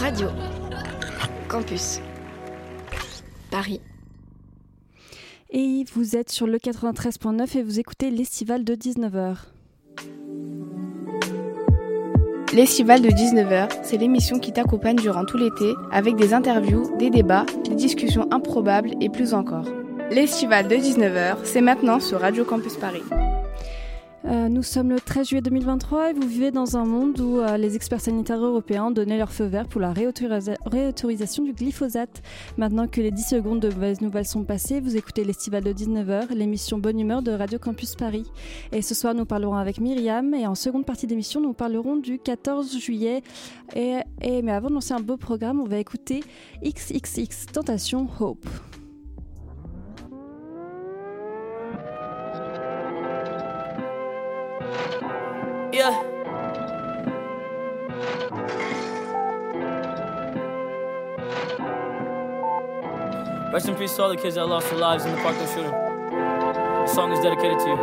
Radio. Campus. Paris. Et vous êtes sur le 93.9 et vous écoutez l'estival de 19h. L'estival de 19h, c'est l'émission qui t'accompagne durant tout l'été avec des interviews, des débats, des discussions improbables et plus encore. L'estival de 19h, c'est maintenant sur Radio Campus Paris. Euh, nous sommes le 13 juillet 2023 et vous vivez dans un monde où euh, les experts sanitaires européens ont donné leur feu vert pour la réautorisation du glyphosate. Maintenant que les 10 secondes de mauvaises nouvelles sont passées, vous écoutez l'estival de 19h, l'émission Bonne Humeur de Radio Campus Paris. Et ce soir, nous parlerons avec Myriam et en seconde partie d'émission, nous parlerons du 14 juillet. Et, et mais avant de lancer un beau programme, on va écouter XXX Tentation Hope. Yeah. Rest in peace to all the kids that lost their lives in the Parkland shooting. The song is dedicated to you.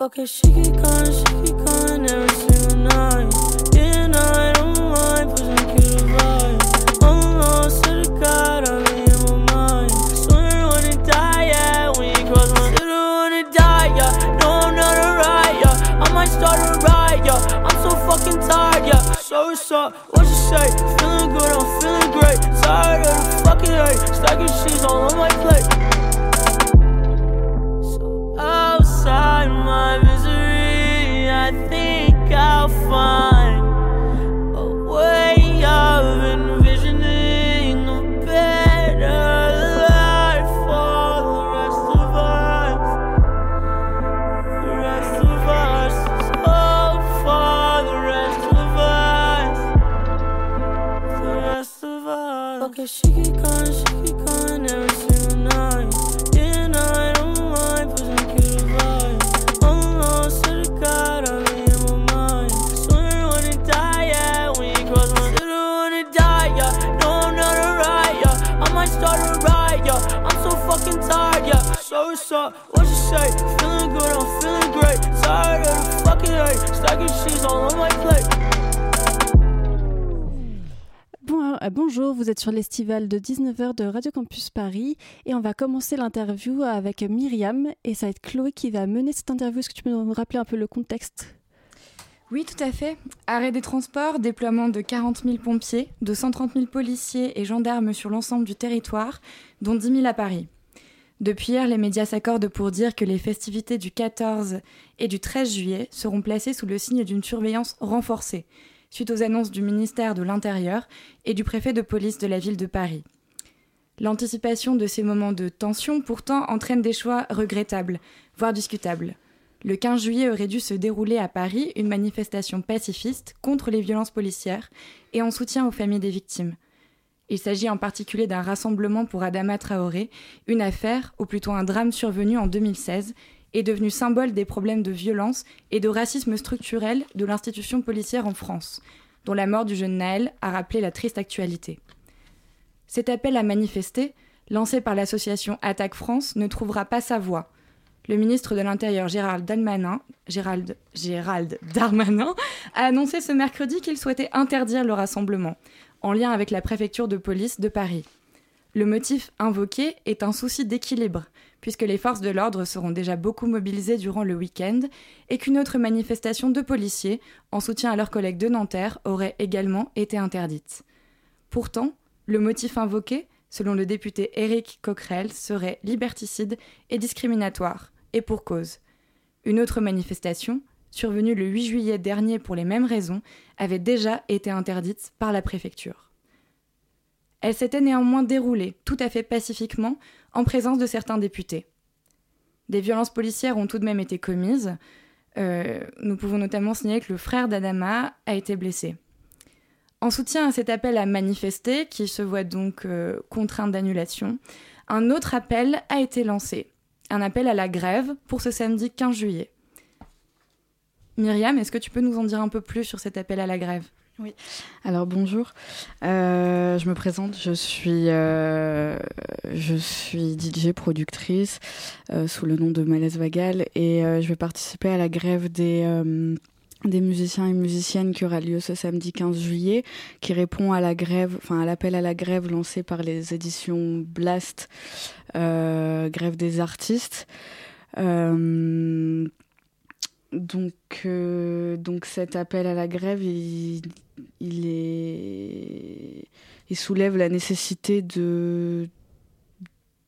Okay, she keep calling, she keep calling every fucking tired, yeah. So what's up? What you say? Feeling good, I'm feeling great. Tired of the fucking hate. Stacking sheets all on my plate. What's up? What you say? Feeling good, I'm feeling great. Tired of the fucking hate. Stacking sheets all on my plate. Bon, euh, bonjour, vous êtes sur l'estival de 19h de Radio Campus Paris et on va commencer l'interview avec Myriam et ça va être Chloé qui va mener cette interview. Est-ce que tu peux nous rappeler un peu le contexte? Oui, tout à fait. Arrêt des transports, déploiement de 40 000 pompiers, de 130 000 policiers et gendarmes sur l'ensemble du territoire, dont 10 000 à Paris. Depuis hier, les médias s'accordent pour dire que les festivités du 14 et du 13 juillet seront placées sous le signe d'une surveillance renforcée, suite aux annonces du ministère de l'Intérieur et du préfet de police de la ville de Paris. L'anticipation de ces moments de tension pourtant entraîne des choix regrettables, voire discutables. Le 15 juillet aurait dû se dérouler à Paris une manifestation pacifiste contre les violences policières et en soutien aux familles des victimes. Il s'agit en particulier d'un rassemblement pour Adama Traoré, une affaire, ou plutôt un drame survenu en 2016, et devenu symbole des problèmes de violence et de racisme structurel de l'institution policière en France, dont la mort du jeune Naël a rappelé la triste actualité. Cet appel à manifester, lancé par l'association Attaque France, ne trouvera pas sa voie. Le ministre de l'Intérieur Gérald, Gérald Darmanin a annoncé ce mercredi qu'il souhaitait interdire le rassemblement, en lien avec la préfecture de police de Paris. Le motif invoqué est un souci d'équilibre, puisque les forces de l'ordre seront déjà beaucoup mobilisées durant le week-end et qu'une autre manifestation de policiers, en soutien à leurs collègues de Nanterre, aurait également été interdite. Pourtant, le motif invoqué, selon le député Éric Coquerel, serait liberticide et discriminatoire, et pour cause. Une autre manifestation, survenue le 8 juillet dernier pour les mêmes raisons, avait déjà été interdite par la préfecture. Elle s'était néanmoins déroulée, tout à fait pacifiquement, en présence de certains députés. Des violences policières ont tout de même été commises. Euh, nous pouvons notamment signaler que le frère d'Adama a été blessé. En soutien à cet appel à manifester, qui se voit donc euh, contraint d'annulation, un autre appel a été lancé. Un appel à la grève pour ce samedi 15 juillet. Myriam, est-ce que tu peux nous en dire un peu plus sur cet appel à la grève? Oui, alors bonjour. Euh, je me présente, je suis, euh, je suis DJ productrice euh, sous le nom de Malaise Vagal et je vais participer à la grève des, des musiciens et musiciennes qui aura lieu ce samedi 15 juillet, qui répond à la grève, enfin à l'appel à la grève lancé par les éditions Blast, grève des artistes. Donc, euh, donc cet appel à la grève, il, il, est, il soulève la nécessité de,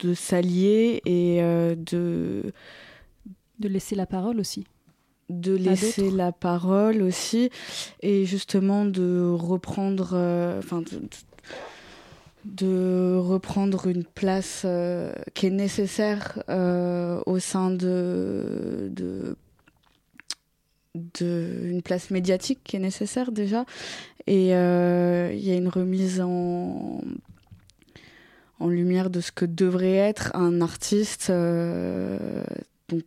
de s'allier et euh, de... De laisser la parole aussi. De laisser la parole aussi et justement de reprendre... Euh, enfin, de, de reprendre une place qui est nécessaire au sein de, de de, une place médiatique qui est nécessaire déjà. Et euh, il y a une remise en, en lumière de ce que devrait être un artiste. Euh, donc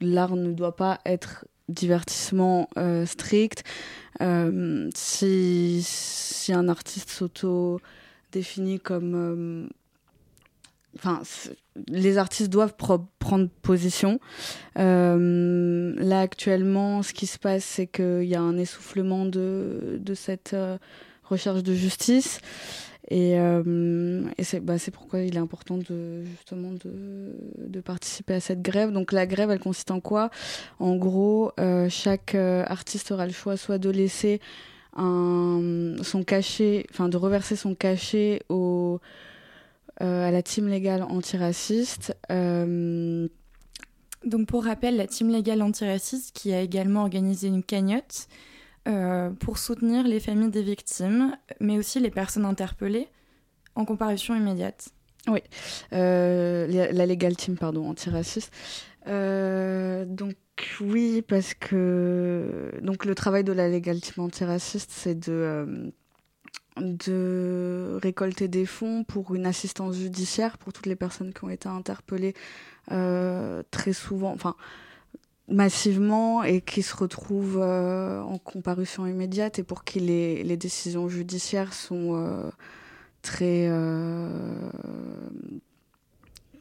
l'art ne doit pas être divertissement euh, strict. si, si un artiste s'auto définit comme enfin, les artistes doivent prendre position. Euh, là, actuellement, ce qui se passe, c'est qu'il y a un essoufflement de, de cette euh, recherche de justice. Et, euh, et c'est bah, pourquoi il est important de, justement de, de, participer à cette grève. Donc la grève, elle consiste en quoi? En gros, chaque artiste aura le choix soit de laisser son cachet, enfin de reverser son cachet au euh, à la team légale antiraciste. Euh, Donc pour rappel, la team légale antiraciste qui a également organisé une cagnotte euh, pour soutenir les familles des victimes, mais aussi les personnes interpellées en comparution immédiate. Oui, la, la Legal Team, pardon, antiraciste. donc oui, parce que donc le travail de la Legal Team antiraciste, c'est de de récolter des fonds pour une assistance judiciaire pour toutes les personnes qui ont été interpellées euh, très souvent, enfin massivement et qui se retrouvent euh, en comparution immédiate et pour qui les, décisions judiciaires sont euh, très,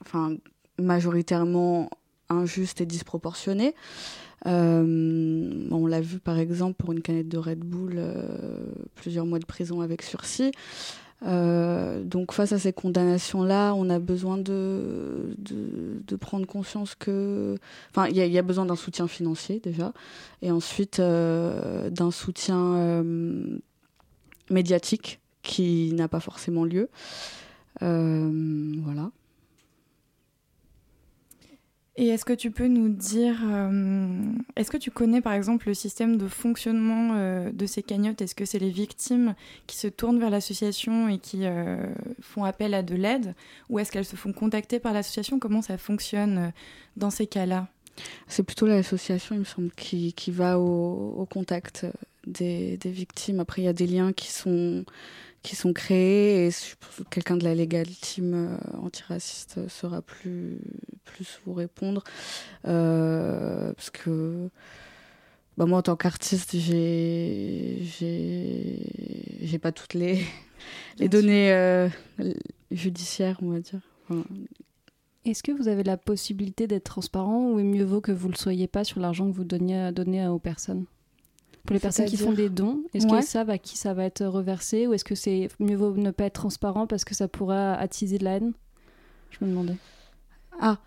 enfin majoritairement injustes et disproportionnées. Euh, on l'a vu par exemple pour une canette de Red Bull, euh, plusieurs mois de prison avec sursis. Euh, donc face à ces condamnations-là, on a besoin de, de, prendre conscience que... Enfin, il y, a besoin d'un soutien financier déjà, et ensuite d'un soutien médiatique qui n'a pas forcément lieu. voilà. Et est-ce que tu peux nous dire, euh, est-ce que tu connais par exemple le système de fonctionnement euh, de ces cagnottes? Est-ce que c'est les victimes qui se tournent vers l'association et qui euh, font appel à de l'aide? Ou est-ce qu'elles se font contacter par l'association? Comment ça fonctionne dans ces cas-là? C'est plutôt l'association, il me semble, qui, qui va au, au contact des, des, victimes. Après, il y a des liens qui sont qui sont créés et quelqu'un de la Legal Team euh, antiraciste sera plus, plus vous répondre. Euh, parce que bah moi, en tant qu'artiste, j'ai, j'ai, pas toutes les, les données euh, judiciaires, on va dire. Est-ce que vous avez la possibilité d'être transparent ou mieux vaut que vous le soyez pas sur l'argent que vous donniez, donnez aux personnes? Pour les personnes qui font des dons, est-ce que ça va qui ça va être reversé ou est-ce que c'est mieux vaut ne pas être transparent parce que ça pourrait attiser de la haine? Je me demandais. Ah,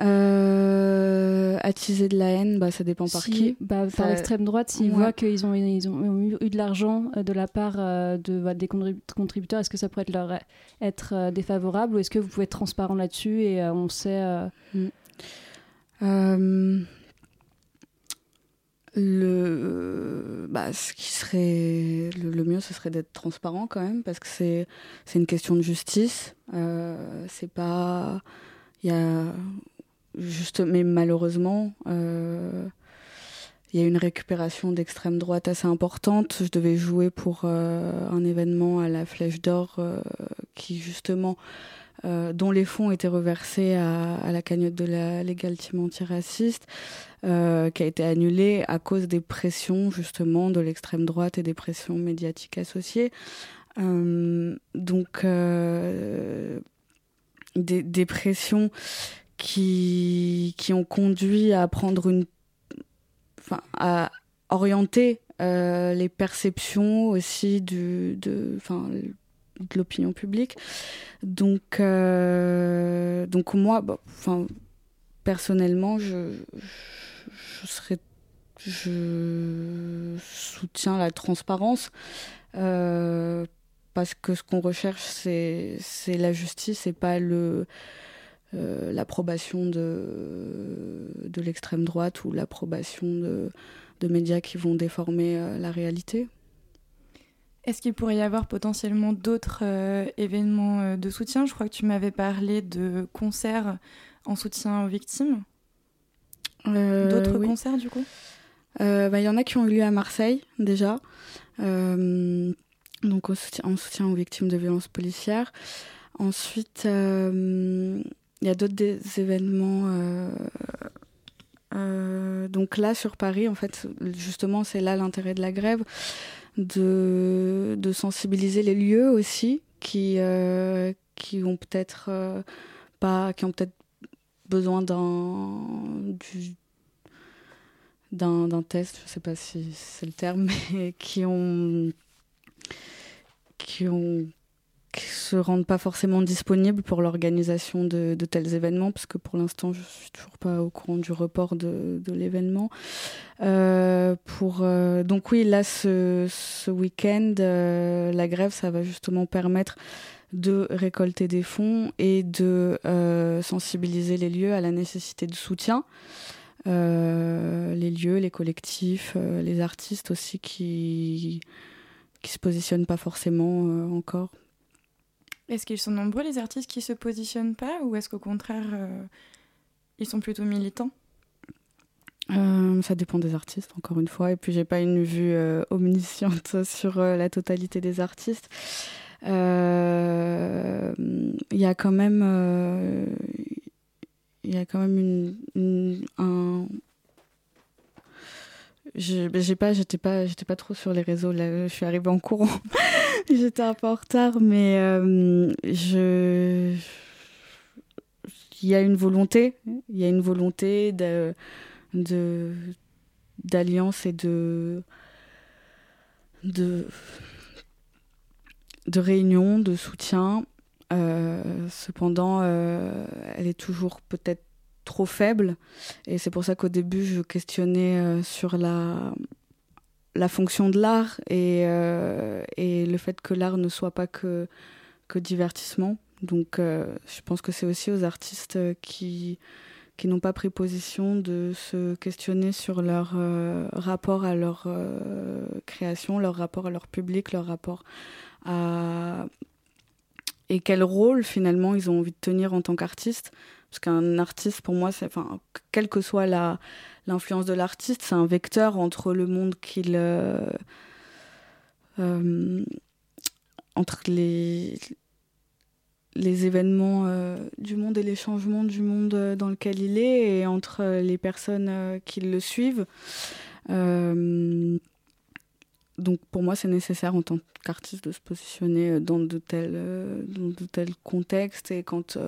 euh, attiser de la haine, bah, ça dépend par qui. Bah, par l'extrême droite, s'ils voient qu'ils ont, ils ont eu de l'argent euh, de la part euh, de, bah, des contributeurs, est-ce que ça pourrait être, leur être défavorable ou est-ce que vous pouvez être transparent là-dessus et on sait. Mm. Le, bah, ce qui serait le, mieux, ce serait d'être transparent quand même, parce que c'est c'est une question de justice. Euh, c'est pas, il y a juste, mais malheureusement, euh, il y a une récupération d'extrême droite assez importante. Je devais jouer pour euh, un événement à la Flèche d'Or qui justement euh, dont les fonds étaient reversés à, la cagnotte de la Team antiraciste, euh, qui a été annulée à cause des pressions justement de l'extrême droite et des pressions médiatiques associées. Euh, donc des, pressions qui, qui ont conduit à prendre une, enfin, à orienter les perceptions aussi du, de, de l'opinion publique. Donc, euh, donc moi, bah, enfin, personnellement, je, je serais, je soutiens la transparence. Euh, parce que ce qu'on recherche, c'est c'est la justice et pas le euh, l'approbation de, de l'extrême droite ou l'approbation de, de médias qui vont déformer la réalité. Est-ce qu'il pourrait y avoir potentiellement d'autres euh, événements euh, de soutien? Je crois que tu m'avais parlé de concerts en soutien aux victimes. Euh, D'autres oui. concerts du coup? Bah, Il y en a qui ont eu lieu à Marseille déjà, donc soutien- en soutien aux victimes de violences policières. Ensuite, il y a d'autres événements. euh, donc là, sur Paris, en fait, justement, c'est là l'intérêt de la grève, de, sensibiliser les lieux aussi, qui, euh, qui ont peut-être euh, pas, qui ont peut-être besoin d'un du- d'un test, je sais pas si c'est le terme, mais qui ont qui ont qui se rendent pas forcément disponibles pour l'organisation de, tels événements, parce que pour l'instant, je suis toujours pas au courant du report de, l'événement. Euh, euh, donc oui, là, ce, week-end, euh, la grève, ça va justement permettre de récolter des fonds et de sensibiliser les lieux à la nécessité de soutien. Les lieux, les collectifs, les artistes aussi qui qui se positionnent pas forcément encore. Est-ce qu'ils sont nombreux les artistes qui se positionnent pas ou est-ce qu'au contraire euh, ils sont plutôt militants? Euh, ça dépend des artistes, encore une fois. Et puis, j'ai pas une vue euh, omnisciente sur la totalité des artistes. Il y a quand même, il y a quand même une, une- un. Ben, J'ai pas, j'étais pas, j'étais pas trop sur les réseaux. Là, je suis arrivée en courant. j'étais un peu en retard, mais euh, je. Il y a une volonté, il y a une volonté de d'alliance et de de de réunion, de soutien. Euh, cependant, euh, elle est toujours peut-être trop faible, et c'est pour ça qu'au début je questionnais euh, sur la la fonction de l'art et euh, et le fait que l'art ne soit pas que que divertissement. Donc, euh, je pense que c'est aussi aux artistes qui qui n'ont pas pris position de se questionner sur leur rapport à leur création, leur rapport à leur public, leur rapport à et quel rôle finalement ils ont envie de tenir en tant qu'artiste. Parce qu'un artiste, pour moi, c'est, enfin, quelle que soit la l'influence de l'artiste, c'est un vecteur entre le monde qu'il euh, euh, entre les les événements euh, du monde et les changements du monde dans lequel il est et entre les personnes qui le suivent. Donc pour moi, c'est nécessaire en tant qu'artiste de se positionner dans de tels, dans de tels contextes et quand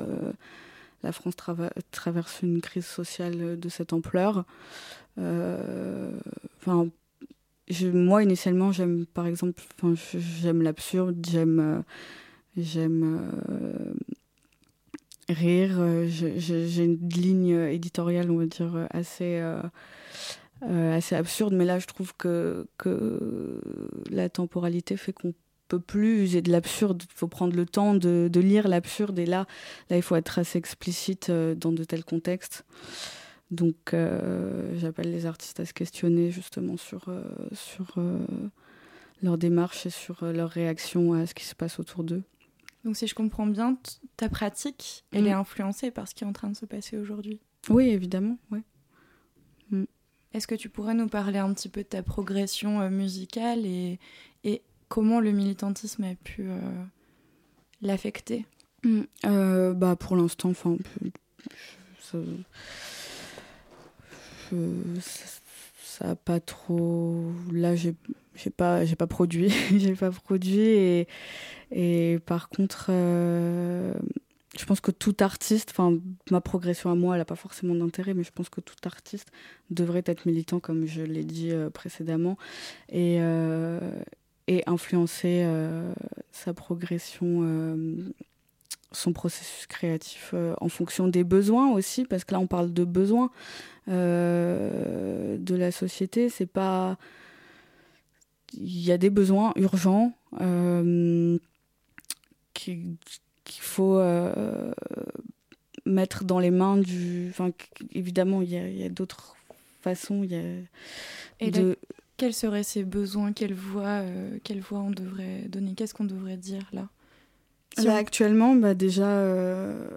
la France traverse une crise sociale de cette ampleur. Euh, moi initialement, j'aime par exemple, j'aime l'absurde, j'aime euh, J'aime euh, rire. euh, J'ai une ligne éditoriale, on va dire, euh, assez, euh, euh, absurde. Mais là, je trouve que la temporalité fait qu'on peut plus user de l'absurde. Il faut prendre le temps de, de lire l'absurde. Et là, là, il faut être assez explicite euh, dans de tels contextes. Donc, euh, j'appelle les artistes à se questionner justement sur, euh, sur euh, leur démarche et sur leur réaction à ce qui se passe autour d'eux. Donc si je comprends bien, ta pratique, elle Mm. est influencée par ce qui est en train de se passer aujourd'hui. Oui, évidemment, ouais. Est-ce que tu pourrais nous parler un petit peu de ta progression musicale et, et comment le militantisme a pu euh, l'affecter? Mm, euh, bah pour l'instant, enfin, ça, ça a pas trop. Là, j'ai j'ai pas j'ai pas produit, pas produit et par contre, euh, je pense que tout artiste, enfin ma progression à moi, elle a pas forcément d'intérêt, mais je pense que tout artiste devrait être militant, comme je l'ai dit précédemment, et et influencer sa progression son processus créatif euh, en fonction des besoins aussi, parce que là on parle de besoins euh, de la société. C'est pas, il y a des besoins urgents euh, qu'il faut mettre dans les mains du. Enfin, évidemment, il y a, d'autres façons. Y a de... quels seraient ces besoins Quelle voix, quelle voix on devrait donner Qu'est-ce qu'on devrait dire là? Là, actuellement, bah, déjà, euh,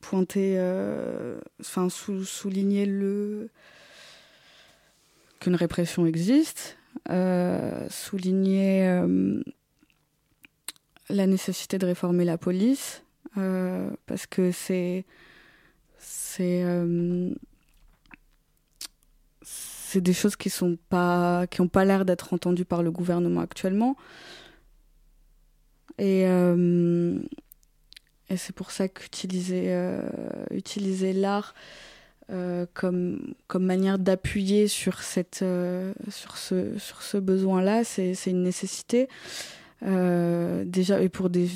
pointer, euh, enfin, souligner le... qu'une répression existe, euh, souligner la nécessité de réformer la police, parce que c'est. C'est. C'est des choses qui sont pas qui n'ont pas l'air d'être entendues par le gouvernement actuellement. Et, euh, et c'est pour ça qu'utiliser euh, utiliser l'art euh, comme, comme manière d'appuyer sur, cette, sur ce, sur ce besoin-là, c'est une nécessité. déjà, et pour des,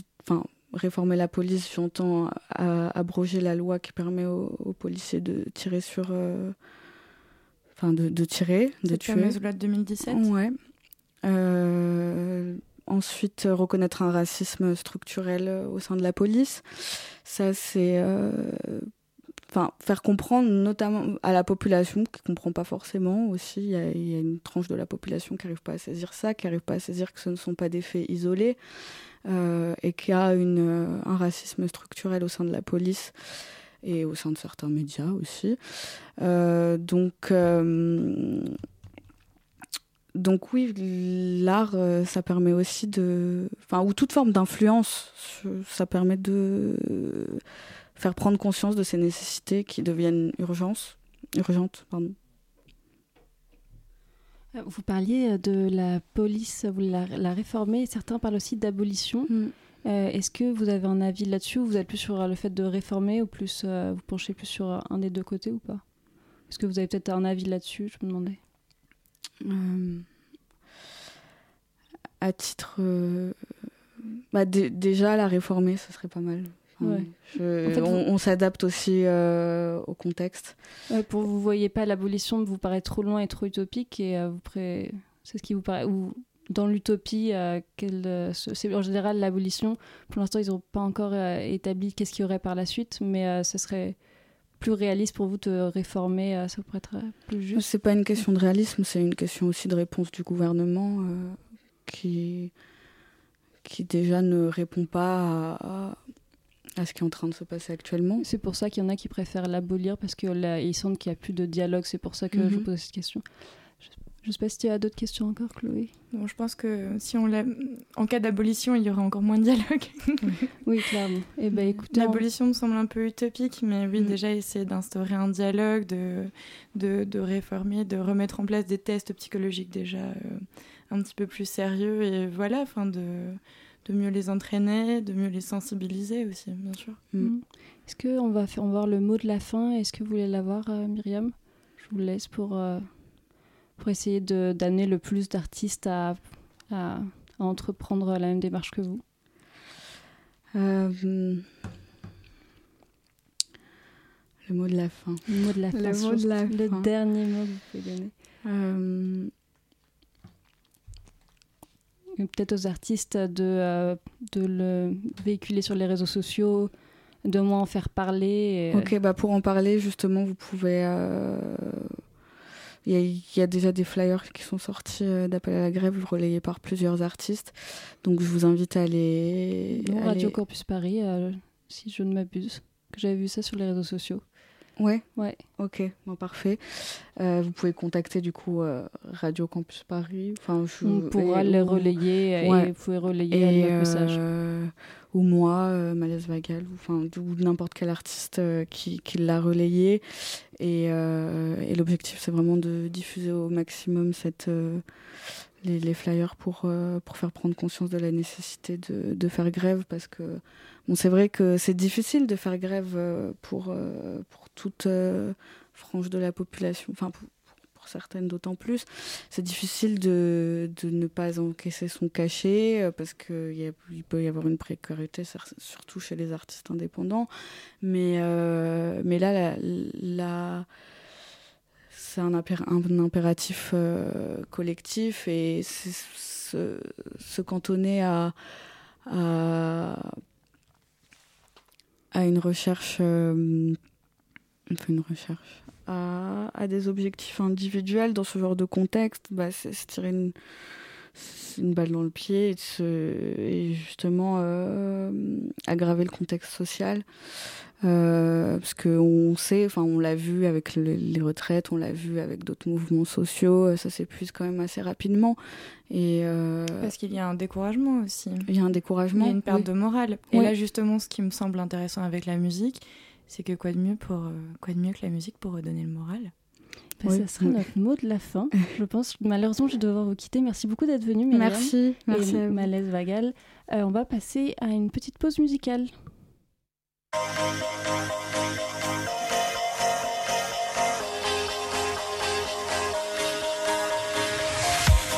réformer la police, j'entends abroger la loi qui permet aux, policiers de tirer sur. Enfin, de, de, tirer, de tuer. Fameuse loi de 2017 Ouais. Euh, Ensuite, reconnaître un racisme structurel euh, au sein de la police. Ça, c'est. Euh, enfin, faire comprendre, notamment à la population, qui ne comprend pas forcément aussi. Il y, a, une tranche de la population qui n'arrive pas à saisir ça, qui n'arrive pas à saisir que ce ne sont pas des faits isolés et qu'il y a une, un racisme structurel au sein de la police et au sein de certains médias aussi. donc donc oui, l'art, euh, ça permet aussi de... Enfin, ou toute forme d'influence, ça permet de faire prendre conscience de ces nécessités qui deviennent urgence, urgentes. Pardon. Euh, vous parliez de la police, vous la, la réformer, certains parlent aussi d'abolition. Mm. Euh, est-ce que vous avez un avis là-dessus ou vous êtes plus sur le fait de réformer ou plus vous penchez plus sur un des deux côtés ou pas? Est-ce que vous avez peut-être un avis là-dessus Je me demandais. Euh, à titre. Euh, bah, déjà, la réformer, ce serait pas mal. on, s'adapte aussi euh, au contexte. pour vous voyez pas l'abolition vous paraît trop loin et trop utopique et vous c'est ce qui vous paraît ou dans l'utopie c'est en général l'abolition pour l'instant ils n'ont pas encore établi qu'est-ce qu'il y aurait par la suite mais ce serait plus réaliste pour vous de réformer euh, Ça pourrait être euh, plus juste C'est pas une question de réalisme, c'est une question aussi de réponse du gouvernement euh, qui, qui déjà ne répond pas à, à, ce qui est en train de se passer actuellement. C'est pour ça qu'il y en a qui préfèrent l'abolir parce qu'ils sentent qu'il n'y a plus de dialogue. C'est pour ça que je vous mhm. pose cette question. Je ne sais pas si tu as d'autres questions encore, Chloé. Bon, je pense que si on en cas d'abolition, il y aurait encore moins de dialogue. oui, clairement. Et eh ben, écoutez, l'abolition me semble un peu utopique, mais oui, mm. déjà essayer d'instaurer un dialogue, de, de, de, réformer, de remettre en place des tests psychologiques déjà euh, un petit peu plus sérieux et voilà, enfin de de mieux les entraîner, de mieux les sensibiliser aussi, bien sûr. Mm. Est-ce qu'on va faire on va voir le mot de la fin? Est-ce que vous voulez l'avoir, euh, Myriam? Je vous laisse pour. Euh, pour essayer d'amener le plus d'artistes à, à, entreprendre la même démarche que vous euh, Le mot de la fin. Le mot de la fin. Le, mot de la le dernier mot que vous pouvez donner. Euh, peut-être aux artistes de, euh, de le véhiculer sur les réseaux sociaux, de moins en faire parler. Ok, bah pour en parler, justement, vous pouvez il y, a déjà des flyers qui sont sortis euh, d'appel à la grève relayés par plusieurs artistes. Donc je vous invite à aller. Radio Campus Paris, euh, si je ne m'abuse, que j'avais vu ça sur les réseaux sociaux. Ouais. Ouais. Ok, bon, parfait. Euh, vous pouvez contacter du coup euh, Radio Campus Paris. Enfin, je, On pourra les relayer Ouais. et vous pouvez relayer notre message. euh, ou moi, euh, Malaise Vagal, ou enfin ou n'importe quel artiste euh, qui, qui l'a relayé. Et, euh, et l'objectif, c'est vraiment de diffuser au maximum cette, euh, les, les flyers pour, euh, pour faire prendre conscience de la nécessité de, de faire grève, parce que bon, c'est vrai que c'est difficile de faire grève euh, pour, euh, pour toute euh, frange de la population, enfin pour, certaines d'autant plus. C'est difficile de, ne pas encaisser son cachet euh, parce qu'il il peut y avoir une précarité, surtout chez les artistes indépendants. Mais, euh, là, c'est un, impér- un impératif collectif et se, cantonner à, une recherche, enfin une recherche, à, à des objectifs individuels dans ce genre de contexte, bah, c'est se tirer une, une balle dans le pied et, se- et justement euh, aggraver le contexte social. Euh, parce qu'on sait, enfin on l'a vu avec le- les retraites, on l'a vu avec d'autres mouvements sociaux, euh, ça s'épuise quand même assez rapidement. Et euh, Parce qu'il y a un découragement aussi. il y a un Il découragement. y a une perte oui. de morale. Et Oui. là, justement, ce qui me semble intéressant avec la musique, c'est que quoi de mieux pour euh, quoi de mieux que la musique pour redonner le moral? Bah, oui. Ça sera notre mot de la fin. Je pense malheureusement, je vais devoir vous quitter. Merci beaucoup d'être venu. Merci, merci. Et. Malaise Vagal. Euh, on va passer à une petite pause musicale.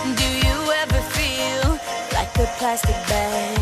Do you ever feel like a plastic bag?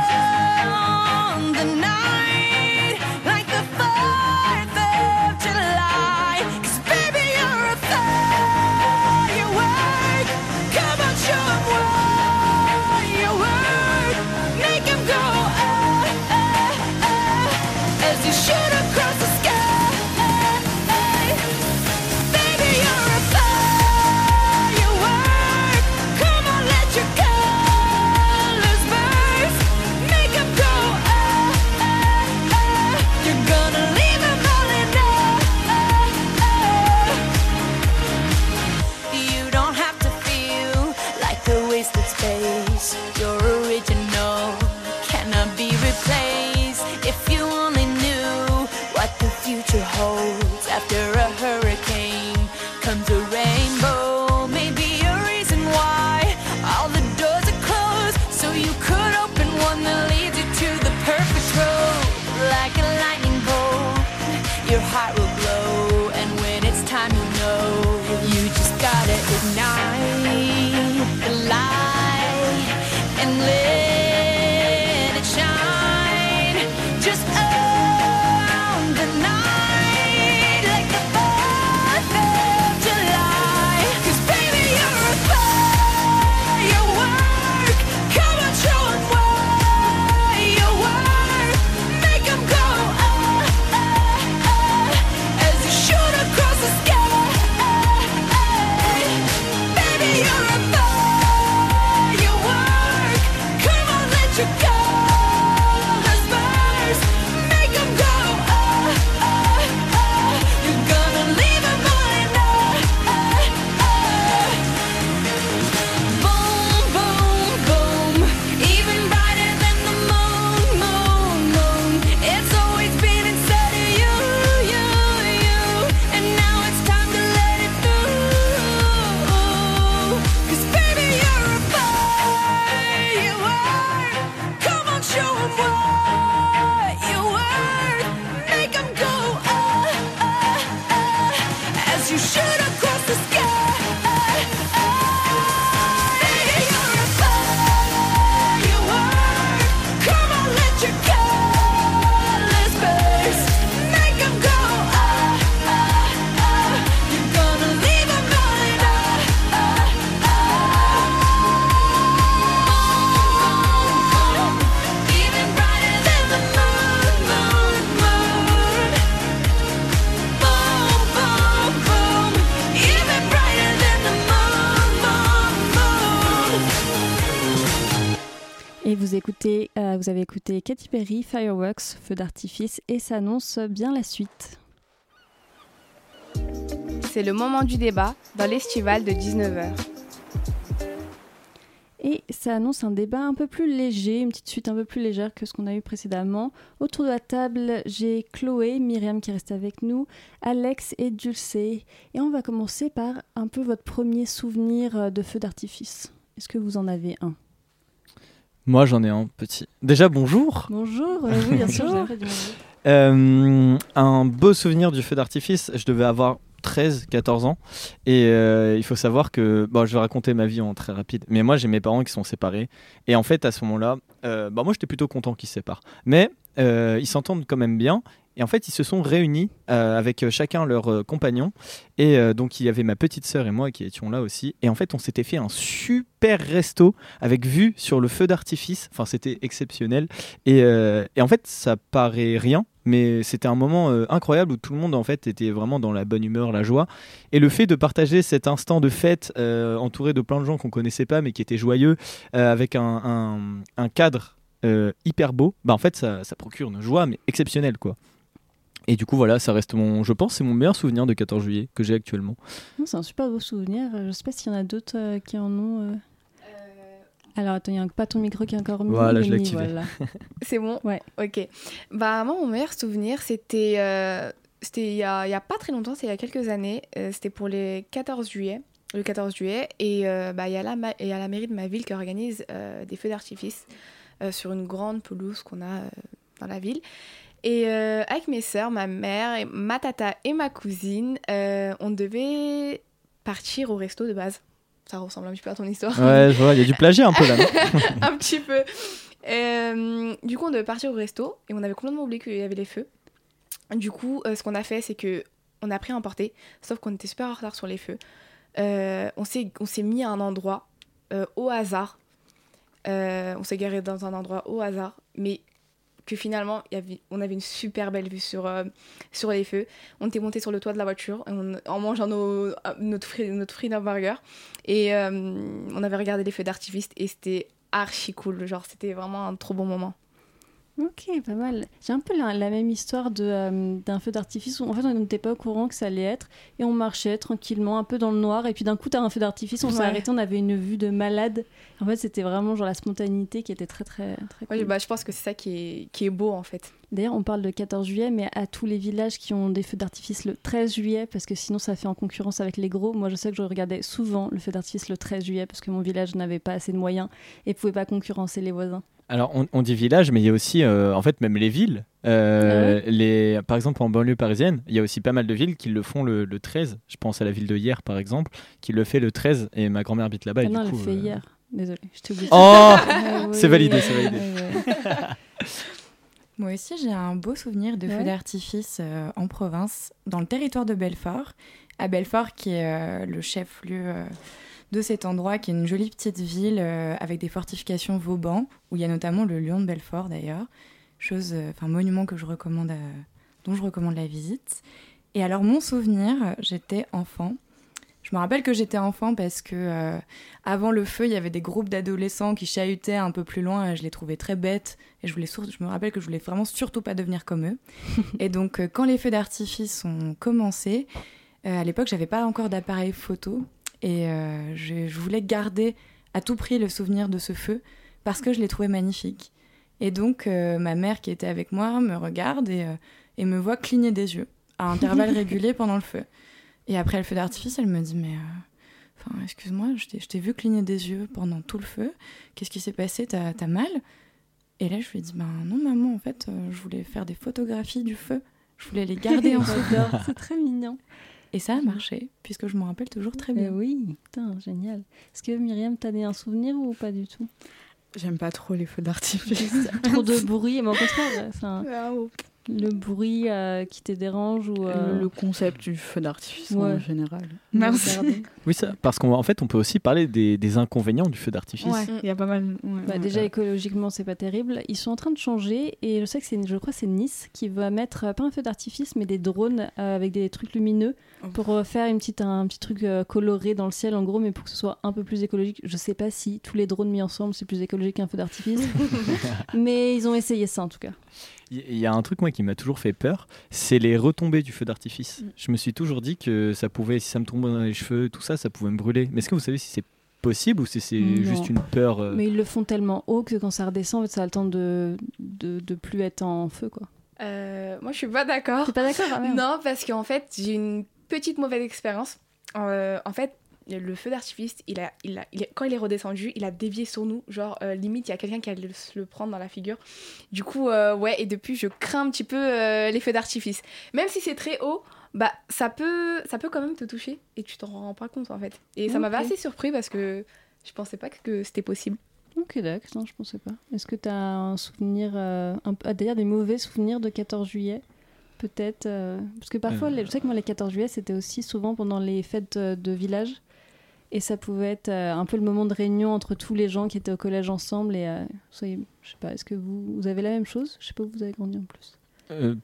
Katy Perry, Fireworks, Feu d'artifice, et ça annonce bien la suite. C'est le moment du débat dans l'estival de 19h. Et ça annonce un débat un peu plus léger, une petite suite un peu plus légère que ce qu'on a eu précédemment. Autour de la table, j'ai Chloé, Myriam qui reste avec nous, Alex et Dulce. Et on va commencer par un peu votre premier souvenir de feu d'artifice. Est-ce que vous en avez un? Moi, j'en ai un petit. Déjà, bonjour. Bonjour, euh, oui, bien sûr. Euh, un beau souvenir du feu d'artifice. Je devais avoir 13, 14 ans. Et euh, il faut savoir que. Bon, je vais raconter ma vie en très rapide. Mais moi, j'ai mes parents qui sont séparés. Et en fait, à ce moment-là, bah, moi, j'étais plutôt content qu'ils se séparent. Mais ils s'entendent quand même bien. Et en fait, ils se sont réunis euh, avec chacun leur euh, compagnon. Et euh, donc, il y avait ma petite sœur et moi qui étions là aussi. Et en fait, on s'était fait un super resto avec vue sur le feu d'artifice. Enfin, c'était exceptionnel. Et, euh, en fait, ça paraît rien. Mais c'était un moment euh, incroyable où tout le monde en fait était vraiment dans la bonne humeur, la joie. Et le fait de partager cet instant de fête euh, entouré de plein de gens qu'on connaissait pas mais qui étaient joyeux, euh, avec un, cadre euh, hyper beau, bah en fait ça, ça procure une joie mais exceptionnelle quoi. Et du coup voilà, ça reste mon, je pense, c'est mon meilleur souvenir de 14 juillet que j'ai actuellement. Non, C'est un super beau souvenir. Euh, Je sais pas s'il y en a d'autres euh, qui en ont. euh. Alors attends, il n'y a pas ton micro qui est encore mis. Voilà, je l'ai activé. voilà. C'est bon Ouais. Ok. Bah, moi, mon meilleur souvenir, c'était euh, c'était il y a, pas très longtemps, c'est il y a quelques années. Euh, c'était pour les 14 juillet. Le 14 juillet. Et euh, bah, il y, a la ma- y a la mairie de ma ville qui organise euh, des feux d'artifice euh, sur une grande pelouse qu'on a euh, dans la ville. Et euh, avec mes sœurs, ma mère, et ma tata et ma cousine, euh, on devait partir au resto de base. Ça ressemble un petit peu à ton histoire. Ouais, je vois, il y a du plagiat un peu là. un petit peu. Euh, du coup, on devait partir au resto et on avait complètement oublié qu'il y avait les feux. Du coup, ce qu'on a fait, c'est que on a pris un porté, sauf qu'on était super en retard sur les feux. On s'est mis à un endroit au hasard. On s'est garé dans un endroit au hasard, mais que finalement, on avait une super belle vue sur, euh, sur les feux. On était monté sur le toit de la voiture on- en mangeant nos, euh, notre, fri- notre freedom burger. Et euh, on avait regardé les feux d'artifice et c'était archi cool. Genre, c'était vraiment un trop bon moment. Ok, pas mal. J'ai un peu la, la même histoire de, euh, d'un feu d'artifice où en fait on n'était pas au courant que ça allait être et on marchait tranquillement un peu dans le noir et puis d'un coup t'as un feu d'artifice, on s'est Ouais. arrêté, on avait une vue de malade. En fait c'était vraiment genre la spontanéité qui était très très très cool. Ouais, bah, je pense que c'est ça qui est, qui est beau en fait. D'ailleurs on parle de 14 juillet mais à tous les villages qui ont des feux d'artifice le 13 juillet parce que sinon ça fait en concurrence avec les gros. Moi je sais que je regardais souvent le feu d'artifice le 13 juillet parce que mon village n'avait pas assez de moyens et pouvait pas concurrencer les voisins. Alors, on, on dit village, mais il y a aussi, euh, en fait, même les villes. Euh, Ah les, par exemple, en banlieue parisienne, il y a aussi pas mal de villes qui le font le, le 13. Je pense à la ville de hier, par exemple, qui le fait le 13. Et ma grand-mère habite là-bas. Ah non, elle le fait euh, hier. Désolée, je t'ai oublié. Oh Ouais, C'est validé, c'est validé. ouais, ouais. Moi aussi, j'ai un beau souvenir de Ouais. feux d'artifice euh, en province, dans le territoire de Belfort. À Belfort, qui est euh, le chef-lieu euh, de cet endroit, qui est une jolie petite ville avec des fortifications Vauban, où il y a notamment le lion de Belfort d'ailleurs, chose, enfin monument que je recommande, à- dont je recommande la visite. Et alors mon souvenir, j'étais enfant. Je me rappelle que j'étais enfant parce que euh, avant le feu, il y avait des groupes d'adolescents qui chahutaient un peu plus loin et je les trouvais très bêtes. Et je, voulais sur- je me rappelle que je voulais vraiment surtout pas devenir comme eux. et donc, euh, quand les feux d'artifice ont commencé, euh, à l'époque, j'avais pas encore d'appareil photo et je, je voulais garder à tout prix le souvenir de ce feu parce que je l'ai trouvé magnifique. Et donc, euh, ma mère qui était avec moi me regarde et, euh, et me voit cligner des yeux à intervalles réguliers pendant le feu. Et après le feu d'artifice, elle me dit Mais, euh, enfin, excuse-moi, je t'ai- je t'ai vu cligner des yeux pendant tout le feu. Qu'est-ce qui s'est passé? T'as t'as mal? Et là, je lui ai dit Ben non, maman, en fait, euh, je voulais faire des photographies du feu. Je voulais les garder en souvenir. C'est très mignon. Et ça a marché, puisque je m'en rappelle toujours très Eh bien. oui, putain, génial. Est-ce que Myriam, t'as des- un souvenir ou pas du tout? J'aime pas trop les feux d'artifice. Trop de bruit, mais au contraire, c'est un- Le bruit euh, qui te dérange ou euh, Le concept du feu d'artifice Ouais. en général. Merci. Oui, ça, parce qu'en fait, on peut aussi parler des, des inconvénients du feu d'artifice. Ouais, il y a pas mal. ouais, Bah, ouais. déjà écologiquement c'est pas terrible. Ils sont en train de changer et je sais que c'est je crois que c'est Nice qui va mettre euh, pas un feu d'artifice mais des drones euh, avec des trucs lumineux pour euh, faire une petite un petit truc euh, coloré dans le ciel en gros mais pour que ce soit un peu plus écologique. Je sais pas si tous les drones mis ensemble c'est plus écologique qu'un feu d'artifice mais ils ont essayé ça en tout cas. Il y a un truc moi qui m'a toujours fait peur, c'est les retombées du feu d'artifice. Mm. Je me suis toujours dit que ça pouvait, si ça me tombait dans les cheveux, tout ça, ça pouvait me brûler. Mais est-ce que vous savez si c'est possible ou si c'est Non. juste une peur euh, Mais ils le font tellement haut que quand ça redescend ça a le temps de, de de plus être en feu quoi. Euh, moi, je suis pas d'accord. T'es pas d'accord merde. Non, parce qu'en fait, j'ai une petite mauvaise expérience. Euh, en fait, le feu d'artifice, il a, il a, il quand il est redescendu, il a dévié sur nous. Genre, euh, limite, il y a quelqu'un qui allait le, se le prendre dans la figure. Du coup, euh, ouais, et depuis, je crains un petit peu euh, les feux d'artifice. Même si c'est très haut, bah, ça peut, ça peut quand même te toucher et tu t'en rends pas compte, en fait. Et ça m'avait assez surpris parce que je pensais pas que c'était possible. Ok, d'accord, non, je pensais pas. Est-ce que tu as un souvenir, euh, un, ah, d'ailleurs des mauvais souvenirs de 14 juillet Peut-être. euh, parce que parfois, Euh. les- je sais que moi, les 14 juillet, c'était aussi souvent pendant les fêtes de village. Et ça pouvait être euh, un peu le moment de réunion entre tous les gens qui étaient au collège ensemble. Et euh, soyez, je sais pas, est-ce que vous, vous avez la même chose? Je sais pas où vous avez grandi en plus. euh,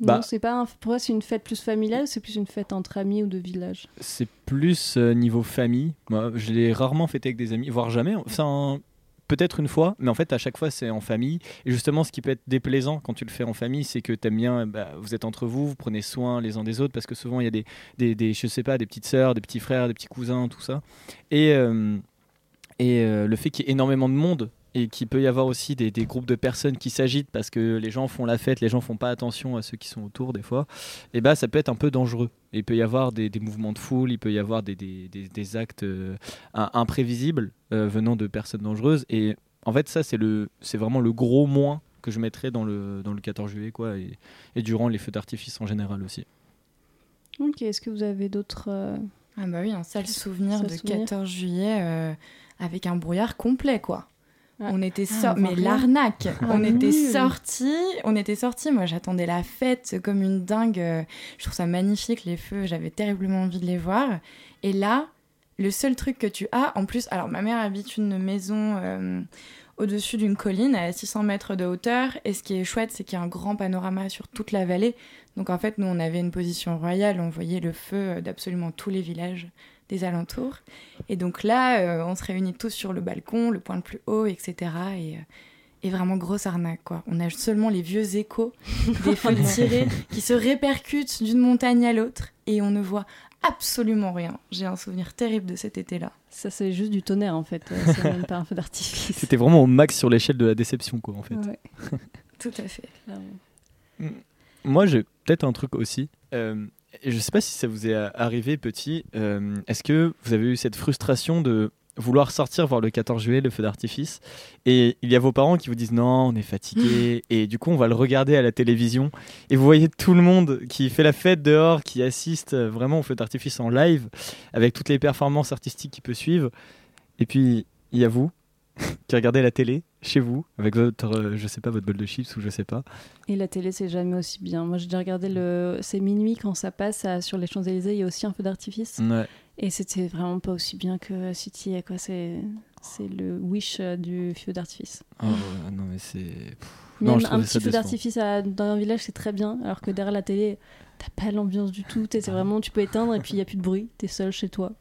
non, Bah. c'est pas. Un, pour moi, c'est une fête plus familiale ou c'est plus une fête entre amis ou de village? C'est plus niveau famille. Moi, je l'ai rarement fêté avec des amis, voire jamais. Enfin, peut-être une fois, mais en fait, à chaque fois, c'est en famille. Et justement, ce qui peut être déplaisant quand tu le fais en famille, c'est que t'aimes bien, bah, vous êtes entre vous, vous prenez soin les uns des autres, parce que souvent, il y a des, des, des- je sais pas, des petites sœurs, des petits frères, des petits cousins, tout ça. Et, euh, et euh, le fait qu'il y ait énormément de monde et qu'il peut y avoir aussi des, des groupes de personnes qui s'agitent parce que les gens font la fête, les gens font pas attention à ceux qui sont autour des fois, et bah ça peut être un peu dangereux. Et il peut y avoir des, des mouvements de foule, il peut y avoir des, des, des- des actes euh, imprévisibles euh, venant de personnes dangereuses. Et en fait, ça, c'est le, c'est vraiment le gros moins que je mettrais dans le, dans le 14 juillet, quoi, et, et durant les feux d'artifice en général aussi. Ok, est-ce que vous avez d'autres. euh, Ah bah oui, un sale souvenir de souvenir. 14 juillet euh, avec un brouillard complet, quoi. On était Ah, sor- on voit mais l'arnaque. Ah, on était sortis, on était sortis. Moi, j'attendais la fête comme une dingue. Je trouve ça magnifique les feux. J'avais terriblement envie de les voir. Et là, le seul truc que tu as, en plus, alors ma mère habite une maison euh, au-dessus d'une colline à 600 mètres de hauteur. Et ce qui est chouette, c'est qu'il y a un grand panorama sur toute la vallée. Donc en fait, nous, on avait une position royale. On voyait le feu euh, d'absolument tous les villages des alentours. Et donc là, euh, on se réunit tous sur le balcon, le point le plus haut, etc. Et, euh, et vraiment grosse arnaque, quoi. On a seulement les vieux échos des feux tirés qui se répercutent d'une montagne à l'autre et on ne voit absolument rien. J'ai un souvenir terrible de cet été-là. Ça, c'est juste du tonnerre en fait. C'est même pas un feu d'artifice. C'était vraiment au max sur l'échelle de la déception, quoi, en fait. Ouais, Tout à fait. clairement. Moi, j'ai peut-être un truc aussi. Euh, je sais pas si ça vous est a- arrivé petit. euh, Est-ce que vous avez eu cette frustration de vouloir sortir voir le 14 juillet, le feu d'artifice, et il y a vos parents qui vous disent non, on est fatigué, et du coup on va le regarder à la télévision, et vous voyez tout le monde qui fait la fête dehors, qui assiste euh, vraiment au feu d'artifice en live, avec toutes les performances artistiques qui peut suivre, et puis il y a vous qui regardez la télé chez vous avec votre, euh, je sais pas, votre bol de chips ou je sais pas. Et la télé, c'est jamais aussi bien. Moi, j'ai déjà regardé le. C'est minuit quand ça passe à- sur les Champs-Élysées, il y a aussi un feu d'artifice. Ouais. Et c'était vraiment pas aussi bien que City. Quoi. C'est... c'est le wish euh, du feu d'artifice. Oh, ouais, non mais c'est. non, Même je un petit feu d'artifice à- dans un village, c'est très bien. Alors que derrière la télé, t'as pas l'ambiance du tout. T'es- C'est vraiment, tu peux éteindre et puis il y a plus de bruit. T'es seul chez toi.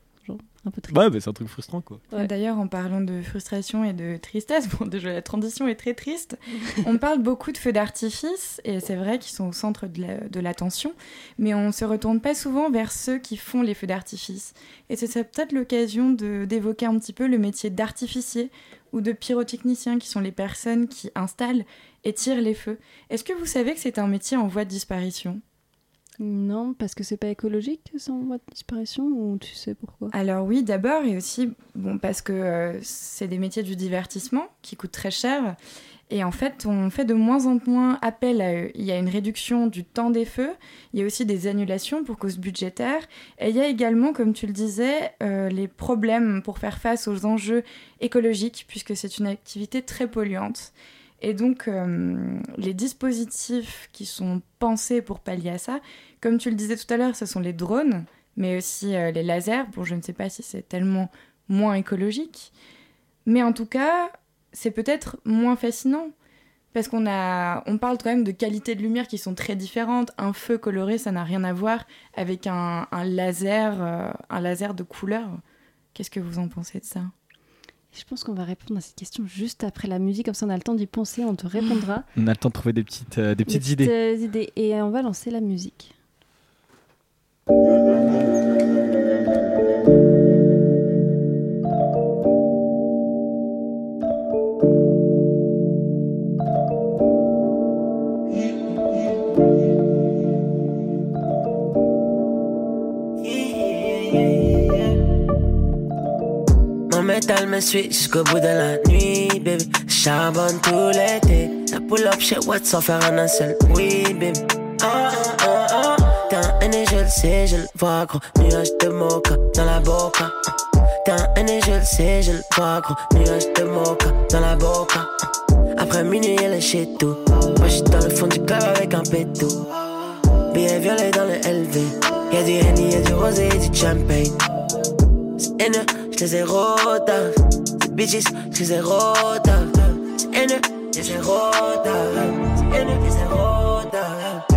Genre, un peu triste. Ouais, mais c'est un truc frustrant quoi. Ouais. D'ailleurs, en parlant de frustration et de tristesse, bon, déjà la transition est très triste, on parle beaucoup de feux d'artifice, et c'est vrai qu'ils sont au centre de la- de l'attention, mais on se retourne pas souvent vers ceux qui font les feux d'artifice. Et c'est ça peut-être l'occasion de- d'évoquer un petit peu le métier d'artificier ou de pyrotechnicien, qui sont les personnes qui installent et tirent les feux. Est-ce que vous savez que c'est un métier en voie de disparition? Non, parce que c'est pas écologique en voie de disparition ou tu sais pourquoi? Alors oui, d'abord, et aussi bon, parce que euh, c'est des métiers du divertissement qui coûtent très cher. Et en fait, on fait de moins en moins appel à eux. Il y a une réduction du temps des feux, il y a aussi des annulations pour cause budgétaire, et il y a également, comme tu le disais, euh, les problèmes pour faire face aux enjeux écologiques, puisque c'est une activité très polluante. Et donc, euh, les dispositifs qui sont pensés pour pallier à ça, comme tu le disais tout à l'heure, ce sont les drones, mais aussi euh, les lasers. Bon, je ne sais pas si c'est tellement moins écologique, mais en tout cas, c'est peut-être moins fascinant. Parce qu'on a, on parle quand même de qualités de lumière qui sont très différentes. Un feu coloré, ça n'a rien à voir avec un, un laser, euh, un laser de couleur. Qu'est-ce que vous en pensez de ça? Je pense qu'on va répondre à cette question juste après la musique, comme ça on a le temps d'y penser, on te répondra. On a le temps de trouver des petites, euh, des petites Des idées. euh, idées. Et on va lancer la musique. Mon métal me suit jusqu'au bout de la nuit, baby. Charbonne tout l'été. La pull up chez Watt sans faire un seul oui, baby. Ah, ah. Un et je le sais, je le vois, gros. Nuage de mocha dans la boca. T'es un et je le sais, je le vois, gros. Nuage de mocha dans la boca. Après minuit, elle est chez tout. Moi, j'suis dans le fond du club avec un pétou. Billet violet dans le LV. Y'a du Henny, y'a du rosé, y'a du champagne. C'est haineux, j'les ai rodave. C'est bitches, j'les ai rodave. C'est haineux, j'les ai rodave. C'est haineux, j'les ai rodave.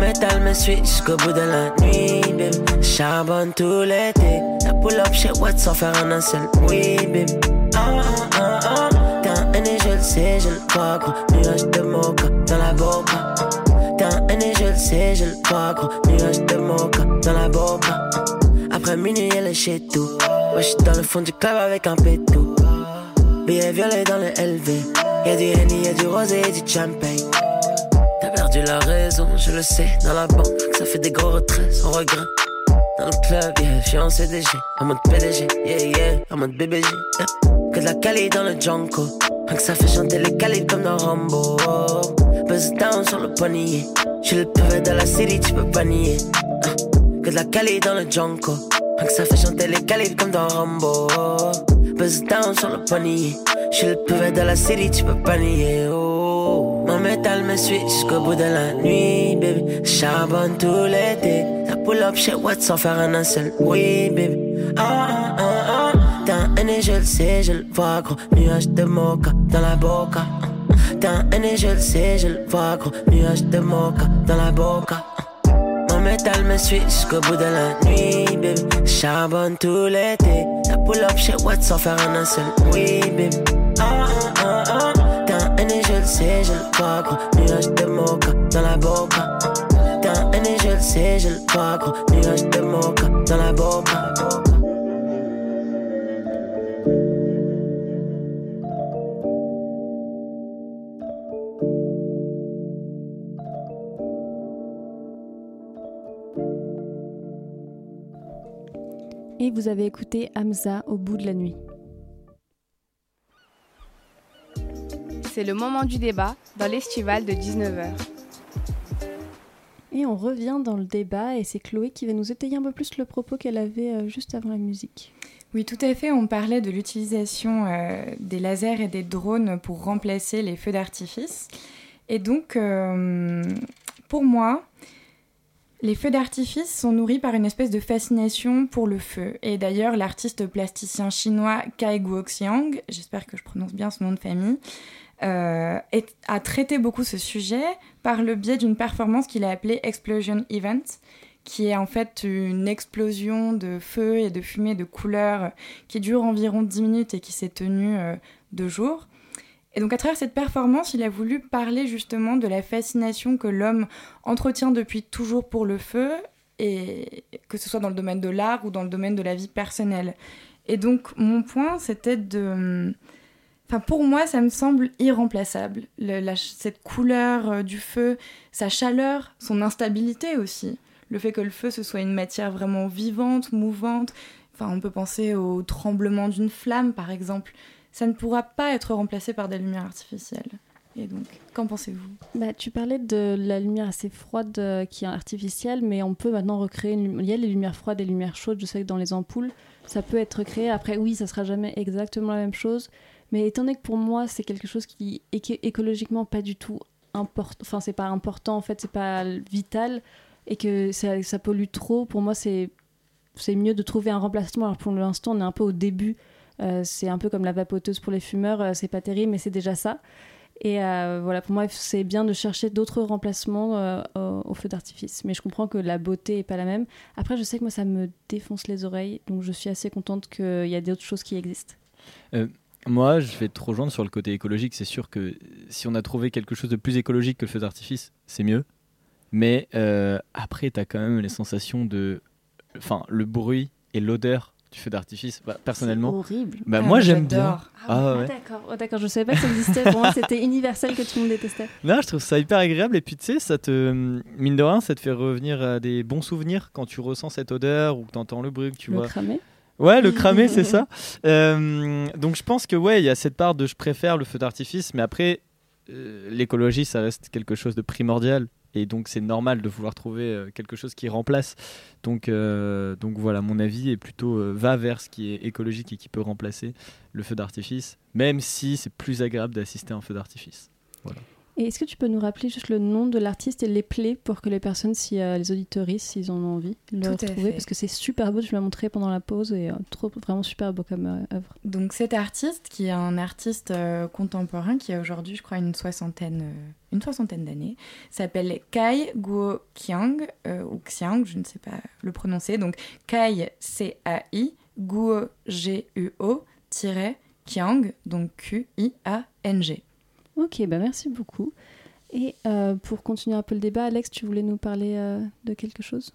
Métal me suit jusqu'au bout de la nuit, baby. Charbonne tout l'été. La pull up chez Watt sans faire un seul oui, baby. Ah, ah, ah. T'es un et je le sais, je le vois, gros. Nuage de mocha dans la boca. T'es un et je le sais, je le vois, gros. Nuage de mocha dans la boca. Après minuit, elle est chez tout. Moi, j'suis dans le fond du club avec un pétou. Billet violet dans le LV. Y'a du Henny, y'a du rosé, y'a du champagne. La raison, je le sais. Dans la banque, ça fait des gros retraits sans regret. Dans le club, yeah, en CDG. En mode PDG, yeah, yeah. En mode BBG, yeah. Que de la cali dans le Junko. Rien que ça fait chanter les calibres comme dans Rambo. Buzz down sur le poignet. J'suis le pavé de la city, tu peux pas nier. Ah, Que de la cali dans le Junko. Rien que ça fait chanter les calibres comme dans Rambo. Buzz down sur le poignet. J'suis le pavé de la city, tu peux pas nier. Oh. Métal me suit jusqu'au bout de la nuit, baby. Charbonne tout l'été. Ça pull up chez Watt sans faire un seul oui, baby. Ah, ah, ah, ah. T'es un et je le sais, je le vois, gros. Nuage de mocha dans la boca. T'es un et je le sais, je le vois, gros. Nuage de mocha dans la boca. Mon métal me suit jusqu'au bout de la nuit, baby. Charbonne tout l'été. Ça pull up chez Watt sans faire un seul oui, baby. Ah, ah, ah, ah. T'es un et je le sais, je le vois, gros. Nuage de mocha dans la boca. T'es un et je le sais, je le vois, gros. Nuage de mocha dans la boca. Et vous avez écouté Hamza au bout de la nuit. C'est le moment du débat dans l'estival de 19h. Et on revient dans le débat et c'est Chloé qui va nous étayer un peu plus le propos qu'elle avait euh, juste avant la musique. Oui, tout à fait. On parlait de l'utilisation euh, des lasers et des drones pour remplacer les feux d'artifice. Et donc, euh, pour moi, les feux d'artifice sont nourris par une espèce de fascination pour le feu. Et d'ailleurs, l'artiste plasticien chinois Kai Guoxiang, j'espère que je prononce bien son nom de famille, euh, a traité beaucoup ce sujet par le biais d'une performance qu'il a appelée Explosion Event, qui est en fait une explosion de feu et de fumée de couleurs qui dure environ 10 minutes et qui s'est tenue euh, deux jours. Et donc à travers cette performance, il a voulu parler justement de la fascination que l'homme entretient depuis toujours pour le feu, et que ce soit dans le domaine de l'art ou dans le domaine de la vie personnelle. Et donc mon point, c'était de... Enfin, pour moi, ça me semble irremplaçable. Le- la- cette couleur euh, du feu, sa chaleur, son instabilité aussi. Le fait que le feu, ce soit une matière vraiment vivante, mouvante. Enfin, on peut penser au tremblement d'une flamme, par exemple. Ça ne pourra pas être remplacé par des lumières artificielles. Et donc, qu'en pensez-vous? Bah, tu parlais de la lumière assez froide euh, qui est artificielle, mais on peut maintenant recréer. Une... Il y a les lumières froides et les lumières chaudes. Je sais que dans les ampoules, ça peut être recréé. Après, oui, ça sera jamais exactement la même chose, Mais étant donné que pour moi, c'est quelque chose qui est écologiquement pas du tout important, enfin, c'est pas important, en fait, c'est pas vital, et que ça, pollue trop, pour moi, c'est mieux de trouver un remplacement. Alors pour l'instant, on est un peu au début. Euh, c'est un peu comme la vapoteuse pour les fumeurs, euh, c'est pas terrible, mais c'est déjà ça. Et euh, voilà, pour moi, c'est bien de chercher d'autres remplacements au, au feu d'artifice. Mais je comprends que la beauté est pas la même. Après, je sais que moi, ça me défonce les oreilles, donc je suis assez contente qu'il y a d'autres choses qui existent. Moi, je vais te rejoindre sur le côté écologique. C'est sûr que si on a trouvé quelque chose de plus écologique que le feu d'artifice, c'est mieux. Mais après, tu as quand même les sensations de enfin le bruit et l'odeur du feu d'artifice. Bah, personnellement, horrible. Bah, ah, moi j'aime bien. Ah, ah ouais. d'accord, oh, d'accord. Je savais pas que ça existait. Pour moi, c'était universel que tout le monde détestait. Non, je trouve ça hyper agréable et puis tu sais, ça te mine de rien, ça te fait revenir à des bons souvenirs quand tu ressens cette odeur ou que tu entends le bruit, que tu le vois. Cramé. Ouais, le cramé, c'est ça. Euh, donc je pense que ouais, il y a cette part de je préfère le feu d'artifice, mais après euh, l'écologie, ça reste quelque chose de primordial et donc c'est normal de vouloir trouver euh, quelque chose qui remplace. Donc, euh, donc voilà, mon avis est plutôt va vers ce qui est écologique et qui peut remplacer le feu d'artifice, même si c'est plus agréable d'assister à un feu d'artifice. Voilà. Et est-ce que tu peux nous rappeler juste le nom de l'artiste et les plaies pour que les personnes, si les auditoristes, s'ils en ont envie, le retrouver? Parce que c'est super beau, tu l'as montré pendant la pause et trop, vraiment super beau comme œuvre. Donc cet artiste, qui est un artiste contemporain qui a aujourd'hui, je crois, une soixantaine une soixantaine d'années, s'appelle Kai Guo Qiang, euh, ou Xiang, je ne sais pas le prononcer, donc Kai C-A-I, Guo G-U-O, Qiang, donc Q-I-A-N-G. Ok, bah merci beaucoup. Et euh, pour continuer un peu le débat, Alex, tu voulais nous parler euh, de quelque chose?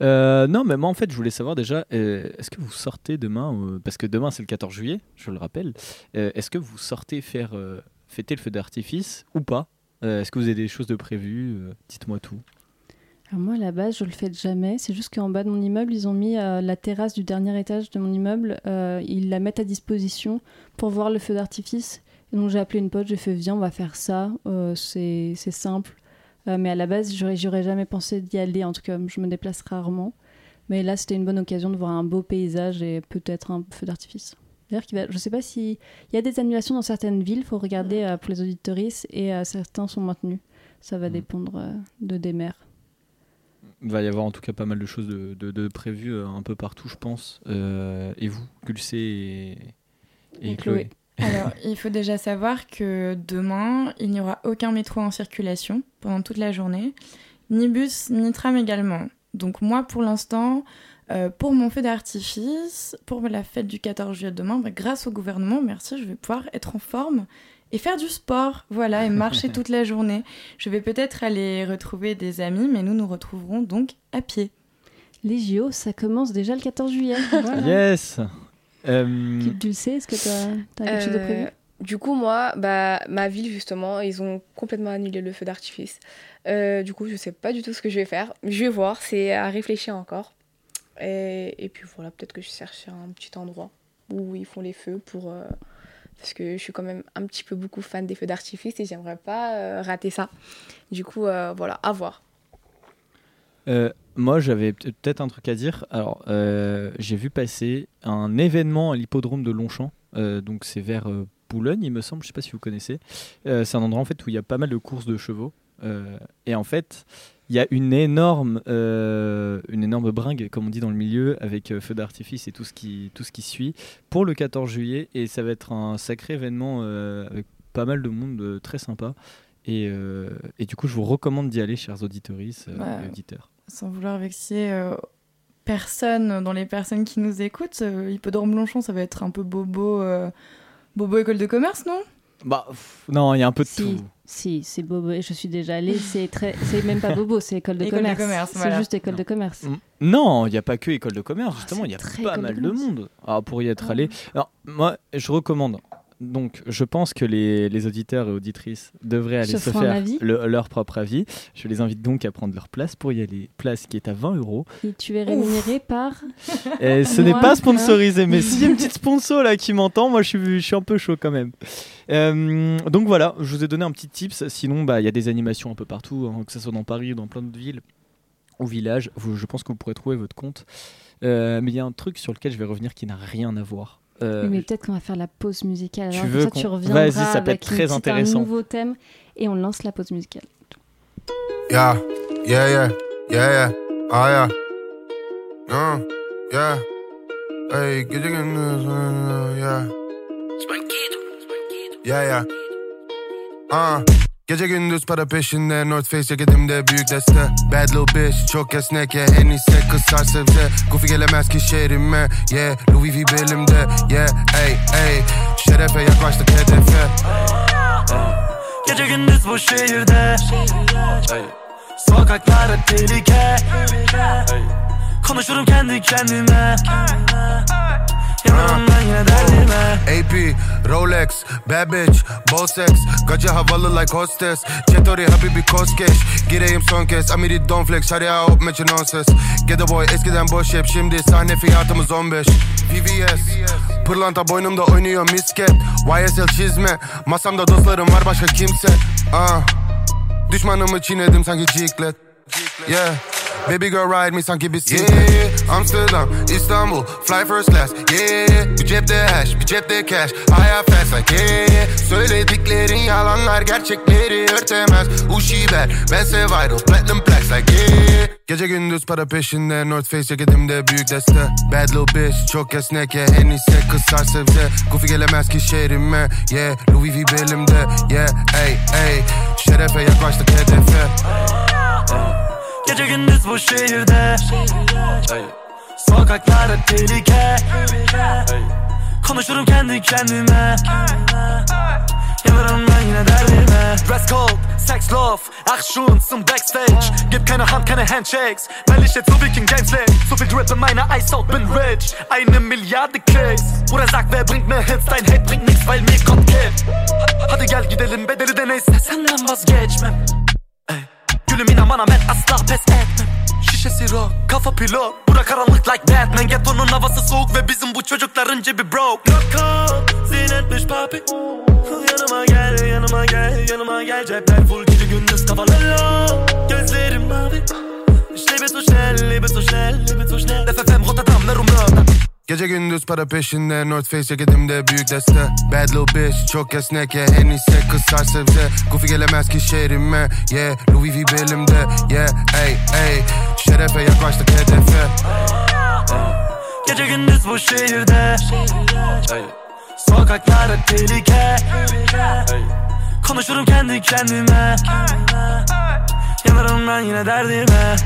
Non, mais moi en fait, je voulais savoir déjà, est-ce que vous sortez demain, parce que demain c'est le 14 juillet, je le rappelle, est-ce que vous sortez faire fêter le feu d'artifice ou pas? Euh, est-ce que vous avez des choses de prévues euh, Dites-moi tout. moi, à la base, je le fais jamais. C'est juste qu'en bas de mon immeuble, ils ont mis euh, la terrasse du dernier étage de mon immeuble. ils la mettent à disposition pour voir le feu d'artifice. Et donc, j'ai appelé une pote, j'ai fait Viens, on va faire ça. c'est simple. mais à la base, j'aurais jamais pensé d'y aller. En tout cas, je me déplace rarement. Mais là, c'était une bonne occasion de voir un beau paysage et peut-être un feu d'artifice. D'ailleurs, va... je ne sais pas s'il y a des annulations dans certaines villes, il faut regarder euh, pour les auditoristes, et euh, certains sont maintenus. Ça va mm. dépendre euh, de des maires. Il va y avoir en tout cas pas mal de choses de, de, prévues un peu partout, je pense. et vous, Gulcé et, Chloé. Alors, il faut déjà savoir que demain, il n'y aura aucun métro en circulation pendant toute la journée, ni bus, ni tram également. Donc moi, pour l'instant, euh, pour mon feu d'artifice, pour la fête du 14 juillet demain, bah, grâce au gouvernement, merci, je vais pouvoir être en forme et faire du sport, voilà, et marcher toute la journée. Je vais peut-être aller retrouver des amis, mais nous nous retrouverons donc à pied. Les JO, ça commence déjà le 14 juillet. Yes euh... Tu le sais, est-ce que tu as, quelque chose de prévu euh, Du coup, moi, bah, ma ville, justement, ils ont complètement annulé le feu d'artifice. Euh, du coup, je sais pas du tout ce que je vais faire. Je vais voir, c'est à réfléchir encore. Et, puis voilà, peut-être que je cherche un petit endroit où ils font les feux pour. Euh, parce que je suis quand même un petit peu beaucoup fan des feux d'artifice et j'aimerais pas euh, rater ça. Du coup, euh, voilà, à voir. Moi, j'avais peut-être un truc à dire. Alors, j'ai vu passer un événement à l'hippodrome de Longchamp. donc, c'est vers Boulogne, il me semble. Je sais pas si vous connaissez. c'est un endroit en fait où il y a pas mal de courses de chevaux. et en fait, il y a une énorme, euh, une énorme bringue, comme on dit dans le milieu, avec euh, feu d'artifice et tout ce, qui, tout ce qui suit, pour le 14 juillet. Et ça va être un sacré événement euh, avec pas mal de monde très sympa. Et, et, du coup, je vous recommande d'y aller, chers auditeurs et auditeurs. Sans vouloir vexer personne dans les personnes qui nous écoutent, Hippodrome Longchamp, ça va être un peu bobo, bobo école de commerce, non? Bah, non, il y a un peu de tout. Si, c'est Bobo. Je suis déjà allée. C'est très, c'est même pas Bobo, c'est école de commerce. c'est juste école de commerce. Mm. Non, il n'y a pas que école de commerce. Justement, il y a pas mal de, monde. Ah, pour y être allé. Alors, moi, je recommande donc, je pense que les, auditeurs et auditrices devraient aller se, faire leur propre avis. Je les invite donc à prendre leur place pour y aller. Place qui est à 20 euros. Et tu es rémunéré par et Ce n'est pas sponsorisé, mais s'il y a une petite sponsor là qui m'entend, moi je suis, je suis un peu chaud quand même. Euh, donc voilà, je vous ai donné un petit tips. Sinon, bah, il y a des animations un peu partout, hein, que ce soit dans Paris ou dans plein d'autres villes ou villages. je pense que vous pourrez trouver votre compte. Euh, mais il y a un truc sur lequel je vais revenir qui n'a rien à voir Euh, Oui, mais peut-être qu'on va faire la pause musicale. Tu Alors, veux comme ça, tu qu'on- reviendras Vas-y, ça peut avec être une très petite- intéressant. un nouveau thème et on lance la pause musicale. Yeah, yeah, yeah, yeah, yeah, ah yeah, uh, yeah. Hey, get your yeah. Yeah, yeah. Uh. Gece gündüz para peşinde North Face ceketimde büyük deste. Bad little bitch çok esnek ya En iyisi kızar sebze. Goofy gelemez ki şehrime Yeah. Louis V belimde Yeah. Ey ey. Şerefe yaklaştık hedefe. Gece gündüz bu şehirde. Sokaklarda tehlike. Konuşurum kendi kendime. Yanarım ben yine derdime. AP, Rolex, bad bitch, bol sex. Gacı havalı like hostess. Çetori habibi koskeş Gireyim son kez. Amiri don flex Şarya hop meçin on boy eskiden boş hep Şimdi sahne fiyatımız 15 VVS Pırlanta boynumda oynuyor misket. YSL çizme. Masamda dostlarım var başka kimse. Ah. Düşmanımı çiğnedim sanki ciklet. Yeah Baby girl ride me sanki bisiklet yeah, Amsterdam, İstanbul, fly first class. Yeah, bir cepte hash, bir cepte cash. Hayat fast like yeah. Söylediklerin yalanlar gerçekleri örtemez. Uşiber, bense viral, platinum plaques like yeah. Gece gündüz para peşinde North Face ceketimde büyük deste. Bad little bitch, çok esnek ya En iyisi kızar sebze Goofy gelemez ki şehrime Yeah, Louis V belimde Yeah, ey ey. Şerefe yaklaştık hedefe Gece gündüz bu şehirde. Sokaklarda tehlike. Konuşurum kendi kendime. Yanarım ben yine derdime. Dress code, sex love, Action zum Backstage. Gib keine Hand, keine Handshakes. Weil ich jetzt so viel King Games leg So viel Drip in meiner Eishaut, bin rich. Eine Milliarde Klicks Bruder sagt, wer bringt mir Hits? Dein Hit bringt nix, weil mir kommt Geld. Hadi gel gidelim bedeli de neyse. Senden vazgeçmem. Ey. Gülüm inan bana ben asla pes etmem. Şişesi rock, kafa pilot Bura karanlık like Batman. Ghetto'nun havası soğuk ve bizim bu çocukların cebi broke. Rock zinetmiş papi. Yanıma gel, yanıma gel, yanıma gel. Cepler full gece gündüz kafalar low Gözlerim mavi. Ich lebe so schnell, lebe so schnell, lebe so schnell FFM Rotterdam, Merum Rotterdam Gece gündüz para peşinde North Face ceketimde büyük deste. Bad little bitch çok esnek ya En iyisi kızar sebze Goofy gelemez ki şehrime Yeah. Louis V belimde Yeah. Ey ey Şerefe yaklaştık hedefe. Gece gündüz bu şehirde. Sokaklarda tehlike. Konuşurum kendi kendime. Yanarım ben yine derdime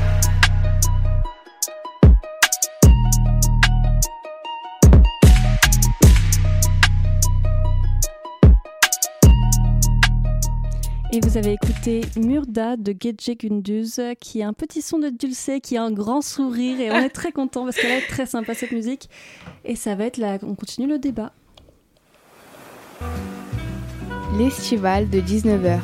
Et vous avez écouté Murda de Gece Gündüz, qui a un petit son de dulce, qui a un grand sourire, et on est très content parce qu'elle est très sympa cette musique. Et ça va être là, on continue le débat. L'estival de 19h.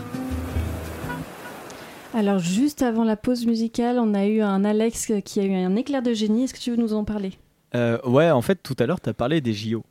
Alors juste avant la pause musicale, on a eu un Alex qui a eu un éclair de génie. Est-ce que tu veux nous en parler? Euh, ouais, en fait, tout à l'heure, tu as parlé des JO.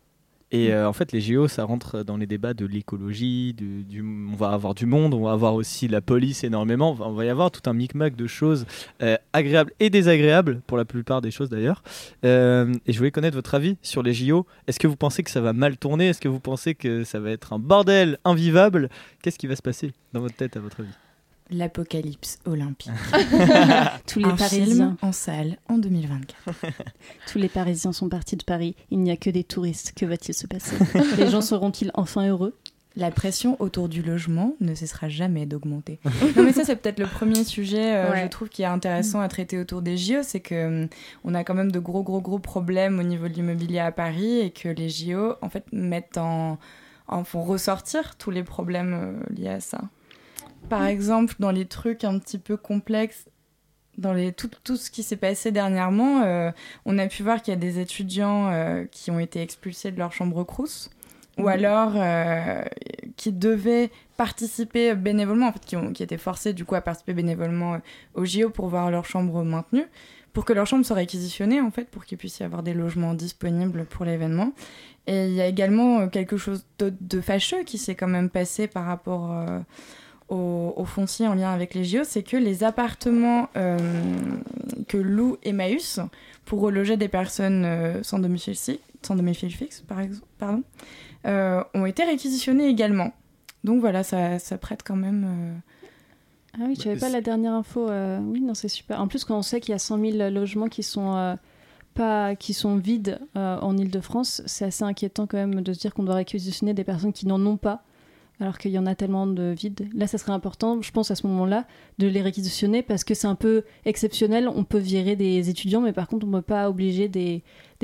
Et euh, en fait, les JO, ça rentre dans les débats de l'écologie, on va avoir du monde, on va avoir aussi la police énormément, on va, on va y avoir tout un micmac de choses euh, agréables et désagréables, pour la plupart des choses d'ailleurs. Euh, et je voulais connaître votre avis sur les JO. Est-ce que vous pensez que ça va mal tourner? Est-ce que vous pensez que ça va être un bordel invivable? Qu'est-ce qui va se passer dans votre tête, à votre avis? L'apocalypse olympique. Tous les Un Parisiens, film en salle en 2024. tous les Parisiens sont partis de Paris. Il n'y a que des touristes. Que va-t-il se passer? Les gens seront-ils enfin heureux? La pression autour du logement ne cessera jamais d'augmenter. non mais ça c'est peut-être le premier sujet, euh, Ouais. je trouve, qui est intéressant à traiter autour des JO, c'est que hum, on a quand même de gros gros gros problèmes au niveau de l'immobilier à Paris et que les JO en fait mettent en, en font ressortir tous les problèmes euh, liés à ça. Par exemple, dans les trucs un petit peu complexes, dans les, tout, tout ce qui s'est passé dernièrement, euh, on a pu voir qu'il y a des étudiants euh, qui ont été expulsés de leur chambre crous, ou Mhm. alors euh, qui devaient participer bénévolement, en fait, qui, ont, qui étaient forcés du coup à participer bénévolement au JO pour voir leur chambre maintenue, pour que leur chambre soit réquisitionnée en fait, pour qu'il puisse y avoir des logements disponibles pour l'événement. Et il y a également quelque chose de, de fâcheux qui s'est quand même passé par rapport euh, au, foncier en lien avec les JO, c'est que les appartements euh, que loue Emmaüs pour reloger des personnes euh, sans domicile, sans domicile fixe, par exemple, pardon, euh, ont été réquisitionnés également. Donc voilà, ça, ça prête quand même. euh, Ah oui, tu n'avais pas la dernière info. Oui, non, c'est super. En plus, quand on sait qu'il y a 100 000 logements qui sont, pas, qui sont vides en Ile-de-France, c'est assez inquiétant quand même de se dire qu'on doit réquisitionner des personnes qui n'en ont pas, alors qu'il y en a tellement de vides. Là, ça serait important, je pense, à ce moment-là, de les réquisitionner parce que c'est un peu exceptionnel. On peut virer des étudiants, mais par contre, on ne peut pas obliger des,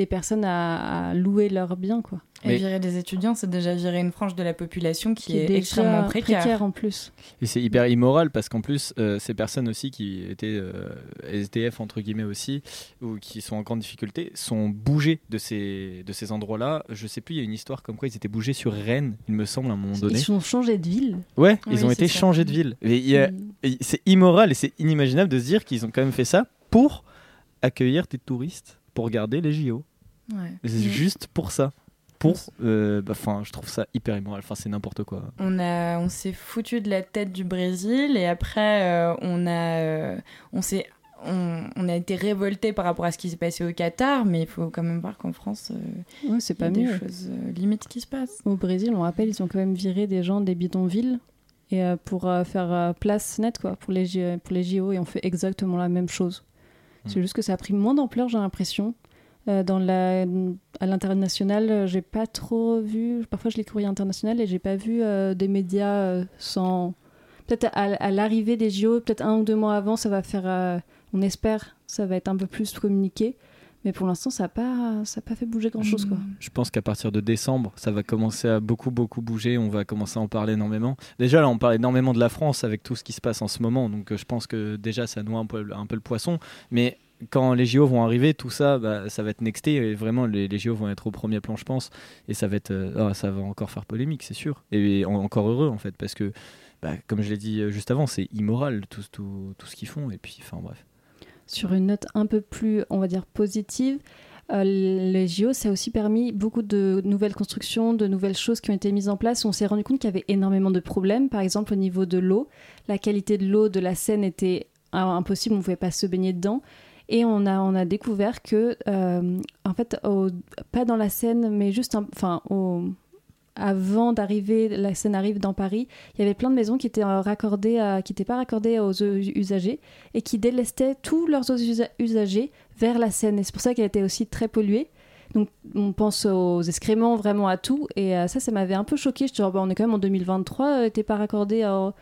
personnes à, à louer leurs biens, quoi. Et virer des étudiants, c'est déjà virer une frange de la population qui, Qui est, extrêmement précaire. en plus. Et c'est hyper immoral parce qu'en plus, euh, ces personnes aussi qui étaient euh, SDF entre guillemets aussi, ou qui sont en grande difficulté, sont bougées de ces, de ces endroits-là. Je sais plus, il y a une histoire comme quoi ils étaient bougés sur Rennes, il me semble, à un moment donné. Ils ont changé de ville. Ouais, Oui, ils ont été ça. changés de ville. Et Mm. et c'est immoral et c'est inimaginable de se dire qu'ils ont quand même fait ça pour accueillir des touristes, pour regarder les JO. Ouais. C'est Mm. juste pour ça. Pour, euh, bah, enfin, je trouve ça hyper immoral. Enfin, c'est n'importe quoi. On, a, on s'est foutu de la tête du Brésil et après euh, on a, euh, on s'est, on, on a été révolté par rapport à ce qui s'est passé au Qatar, mais il faut quand même voir qu'en France, euh, Ouais, c'est il y a pas des choses euh, limites qui se passent. Au Brésil, on rappelle, ils ont quand même viré des gens des bidonvilles et euh, pour euh, faire euh, place nette quoi pour les pour les JO et on fait exactement la même chose. C'est Mm. juste que ça a pris moins d'ampleur, j'ai l'impression. Euh, dans la à l'international, euh, j'ai pas trop vu. Parfois, je lis courrier international et j'ai pas vu euh, des médias sans. Peut-être à, l'arrivée des JO, peut-être un ou deux mois avant, ça va faire. on espère, ça va être un peu plus communiqué. Mais pour l'instant, ça n'a pas, pas fait bouger grand-chose. Je pense qu'à partir de décembre, ça va commencer à beaucoup, beaucoup bouger. On va commencer à en parler énormément. Déjà, là, on parle énormément de la France avec tout ce qui se passe en ce moment. Donc, je pense que déjà, ça noie un peu, un peu le poisson. Mais quand les JO vont arriver, tout ça, bah, ça va être nexté. Et vraiment, les, les JO vont être au premier plan, je pense. Et ça va, être, euh, ah, ça va encore faire polémique, c'est sûr. Et en- encore heureux, en fait, parce que, bah, comme je l'ai dit euh, juste avant, c'est immoral tout, tout, tout ce qu'ils font. Et puis, enfin, bref. Sur une note un peu plus, on va dire, positive, euh, les JO, ça a aussi permis beaucoup de nouvelles constructions, de nouvelles choses qui ont été mises en place. On s'est rendu compte qu'il y avait énormément de problèmes, par exemple au niveau de l'eau. La qualité de l'eau de la Seine était euh, impossible, on ne pouvait pas se baigner dedans. Et on a, on a découvert que, euh, en fait, pas dans la Seine, mais juste enfin, au- avant d'arriver, la Seine arrive dans Paris, il y avait plein de maisons qui étaient euh, raccordées, n'étaient pas raccordées aux usagées et qui délestaient tous leurs eaux usa- usagées vers la Seine. Et c'est pour ça qu'elle était aussi très polluée. Donc on pense aux excréments, vraiment à tout. Et euh, ça, ça m'avait un peu choqué. Je te dis, bah, on est quand même en 2023, euh, t'es pas raccordé à...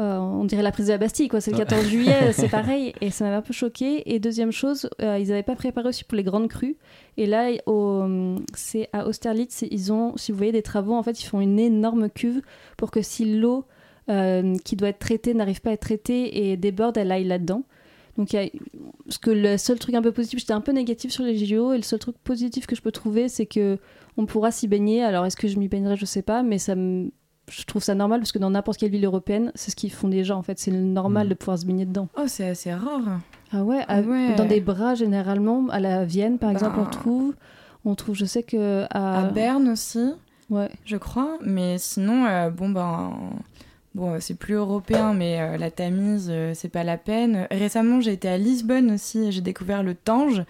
euh, on dirait la prise de la Bastille, quoi. C'est le Ouais. 14 juillet, c'est pareil. Et ça m'avait un peu choqué. Et deuxième chose, euh, ils n'avaient pas préparé aussi pour les grandes crues. Et là, au- c'est à Austerlitz, ils ont, si vous voyez des travaux, en fait, ils font une énorme cuve pour que si l'eau euh, qui doit être traitée n'arrive pas à être traitée et déborde, elle aille là-dedans. Donc, y a, que le seul truc un peu positif, j'étais un peu négatif sur les JO, et le seul truc positif que je peux trouver, c'est que on pourra s'y baigner. Alors, est-ce que je m'y baignerai Je sais pas, mais ça me- je trouve ça normal parce que dans n'importe quelle ville européenne, c'est ce qu'ils font déjà en fait. C'est normal Mhm. de pouvoir se baigner dedans. Oh, c'est assez rare. Ah ouais, Ah à- ouais. dans des bras généralement, à la Vienne par exemple, on Bah. trouve. On trouve, je sais que à, À Berne aussi, ouais. je crois. Mais sinon, euh, bon, ben. Bon, euh, c'est plus européen, mais euh, la Tamise, euh, c'est pas la peine. Récemment, j'ai été à Lisbonne aussi et j'ai découvert le Tange.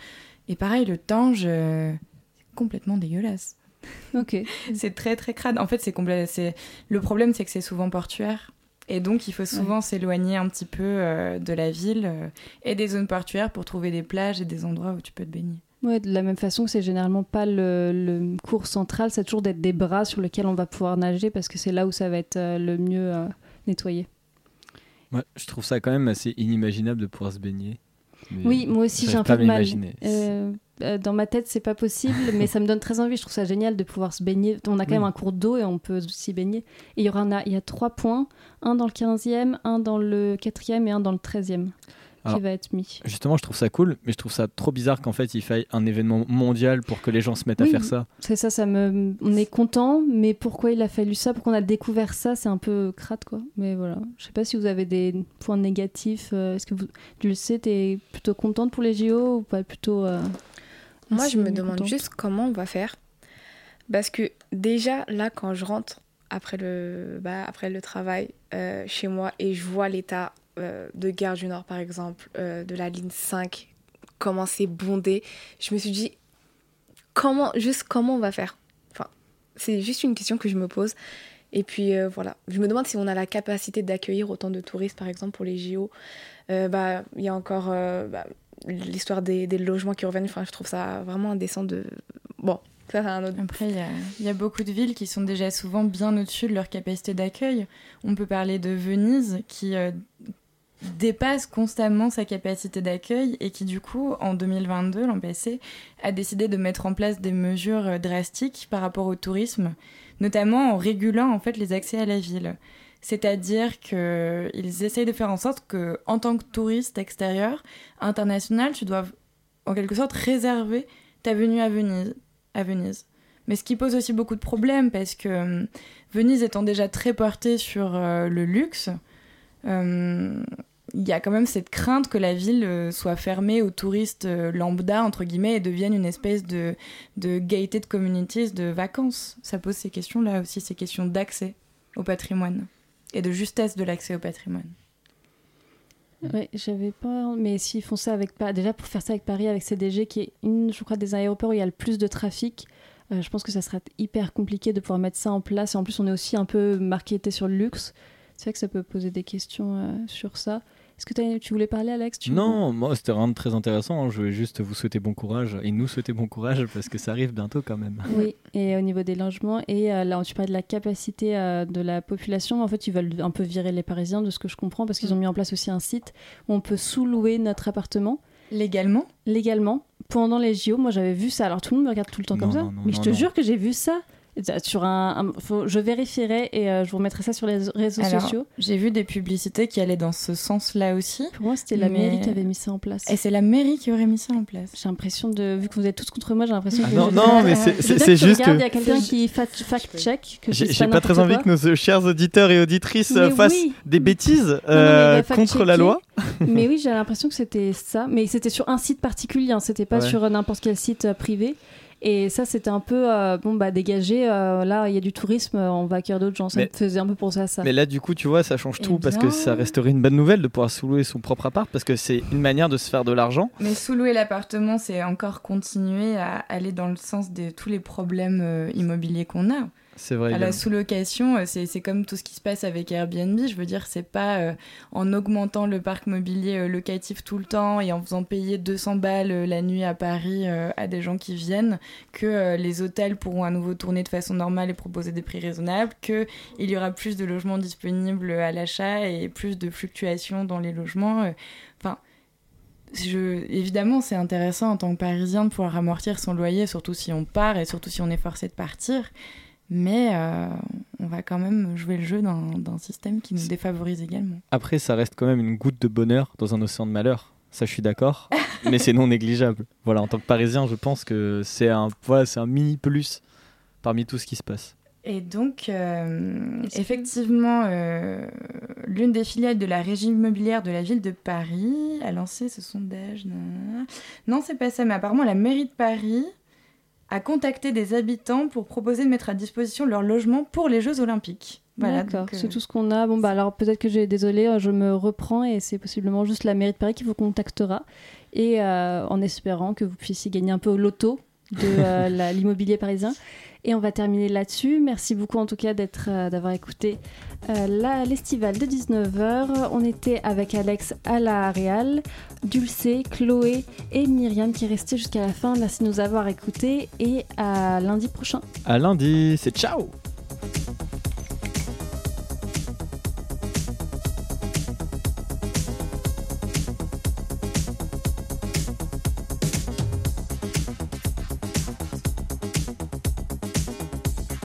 Et pareil, le Tange, euh, c'est complètement dégueulasse. Ok. C'est très très crade. En fait, c'est complet. C'est le problème, c'est que c'est souvent portuaire. Et donc, il faut souvent s'éloigner un petit peu euh, de la ville euh, et des zones portuaires pour trouver des plages et des endroits où tu peux te baigner. Ouais, de la même façon que c'est généralement pas le, le cours central, c'est toujours d'être des bras sur lesquels on va pouvoir nager parce que c'est là où ça va être euh, le mieux euh, nettoyé. Ouais, je trouve ça quand même assez inimaginable de pouvoir se baigner. Oui, moi aussi j'ai un peu de mal. Euh, euh, dans ma tête, c'est pas possible, mais ça me donne très envie. Je trouve ça génial de pouvoir se baigner. On a quand Oui. même un cours d'eau et on peut s'y baigner. Et il y, aura il y a trois points un dans le 15e, un dans le 4e et un dans le 13e Alors, qui va être mis. Justement, je trouve ça cool, mais je trouve ça trop bizarre qu'en fait il faille un événement mondial pour que les gens se mettent Oui. à faire ça. C'est ça, ça me... on est content, mais pourquoi il a fallu ça? Pourquoi on a découvert ça? C'est un peu crade, quoi. Mais voilà, je sais pas si vous avez des points négatifs. euh, Est-ce que vous, tu le sais, t'es plutôt contente pour les JO ou pas plutôt euh, Moi, je me demande juste comment on va faire. Parce que déjà, là, quand je rentre après le, bah, après le travail euh, chez moi et je vois l'état euh, de Gare du Nord, par exemple, euh, de la ligne 5, comment c'est bondé, je me suis dit, comment, juste comment on va faire? Enfin, c'est juste une question que je me pose. Et puis euh, voilà, je me demande si on a la capacité d'accueillir autant de touristes, par exemple pour les JO. Bah, il y a encore bah, l'histoire des, logements qui reviennent. Enfin, je trouve ça vraiment indécent de. Bon, ça c'est un autre. Après, il y a, beaucoup de villes qui sont déjà souvent bien au-dessus de leur capacité d'accueil. On peut parler de Venise qui dépasse constamment sa capacité d'accueil et qui du coup, en 2022, l'an passé, a décidé de mettre en place des mesures euh, drastiques par rapport au tourisme, notamment en régulant en fait les accès à la ville. C'est-à-dire qu'ils essayent de faire en sorte que, en tant que touriste extérieur, international, tu dois en quelque sorte réserver ta venue à Venise. À Venise. Mais ce qui pose aussi beaucoup de problèmes parce que euh, Venise étant déjà très portée sur euh, le luxe, il y a quand même cette crainte que la ville euh, soit fermée aux touristes euh, lambda, entre guillemets, et devienne une espèce de, de gated communities de vacances. Ça pose ces questions-là aussi, ces questions d'accès au patrimoine et de justesse de l'accès au patrimoine. Ouais, j'avais pas. Mais s'ils font ça avec. Déjà, pour faire ça avec Paris, avec CDG, qui est une, je crois, des aéroports où il y a le plus de trafic, euh, je pense que ça serait hyper compliqué de pouvoir mettre ça en place. Et en plus, on est aussi un peu marketé sur le luxe. C'est vrai que ça peut poser des questions sur ça. Est-ce que tu voulais parler, Alex? Tu- Non, moi c'était vraiment très intéressant. Je voulais juste vous souhaiter bon courage et nous souhaiter bon courage parce que ça arrive bientôt quand même. Oui, et au niveau des logements, et euh, là, tu parlais de la capacité euh, de la population. En fait, ils veulent un peu virer les Parisiens, de ce que je comprends, parce qu'ils ont mis en place aussi un site où on peut sous-louer notre appartement Légalement? Légalement pendant les JO. Moi, j'avais vu ça. Alors, tout le monde me regarde tout le temps Non, comme ça, non, non, mais je te non. jure que j'ai vu ça. Sur un, un- faut- je vérifierai et euh, je vous remettrai ça sur les réseaux Alors, sociaux. J'ai vu des publicités qui allaient dans ce sens-là aussi. Pour moi, c'était la mais- mairie qui avait mis ça en place. Et c'est la mairie qui aurait mis ça en place. J'ai l'impression de, vu que vous êtes tous contre moi, j'ai l'impression Ah que. non, je- non, mais c'est- juste que- Il y a quelqu'un qui fact- fact-check. J'ai pas très envie quoi. que nos chers auditeurs et auditrices euh, Mais fassent oui. des bêtises Non, non, mais euh, contre la loi. mais oui, j'ai l'impression que c'était ça. Mais c'était sur un site particulier, hein. c'était pas Ouais. sur n'importe quel site privé. Et ça, c'était un peu, euh, bon, bah, dégagé. euh, là, il y a du tourisme, euh, on va accueillir d'autres gens. Ça Mais- me faisait un peu penser à ça. Mais là, du coup, tu vois, ça change Eh tout parce que ça resterait une bonne nouvelle de pouvoir sous-louer son propre appart parce que c'est une manière de se faire de l'argent. Mais sous-louer l'appartement, c'est encore continuer à aller dans le sens de tous les problèmes euh, immobiliers qu'on a. C'est vrai. À la sous-location, euh, c'est c'est comme tout ce qui se passe avec Airbnb. Je veux dire, c'est pas euh, en augmentant le parc mobilier euh, locatif tout le temps et en faisant payer 200 balles la nuit à Paris euh, à des gens qui viennent que euh, les hôtels pourront à nouveau tourner de façon normale et proposer des prix raisonnables, qu'il y aura plus de logements disponibles à l'achat et plus de fluctuations dans les logements. Enfin, je, évidemment, c'est intéressant en tant que Parisien de pouvoir amortir son loyer, surtout si on part et surtout si on est forcé de partir. Mais euh, on va quand même jouer le jeu d'un système qui nous défavorise également. Après, ça reste quand même une goutte de bonheur dans un océan de malheur. Ça, je suis d'accord. mais c'est non négligeable. Voilà, en tant que Parisien, je pense que c'est un, voilà, c'est un mini plus parmi tout ce qui se passe. Et donc, euh, effectivement, euh, l'une des filiales de la régie immobilière de la ville de Paris a lancé ce sondage. Non, c'est pas ça, mais apparemment, la mairie de Paris a contacté des habitants pour proposer de mettre à disposition leur logement pour les Jeux Olympiques. Voilà, D'accord, donc, euh, c'est tout ce qu'on a. Bon, bah alors peut-être que j'ai désolé, euh, je me reprends et c'est possiblement juste la mairie de Paris qui vous contactera. Et euh, en espérant que vous puissiez gagner un peu au loto de euh, l'immobilier parisien. Et on va terminer là-dessus. Merci beaucoup en tout cas euh, d'avoir écouté euh, l'estival de 19h. On était avec Alex à la Réal, Dulce, Chloé et Myriam qui est restée jusqu'à la fin. Merci de nous avoir écoutés et à lundi prochain. À lundi, c'est ciao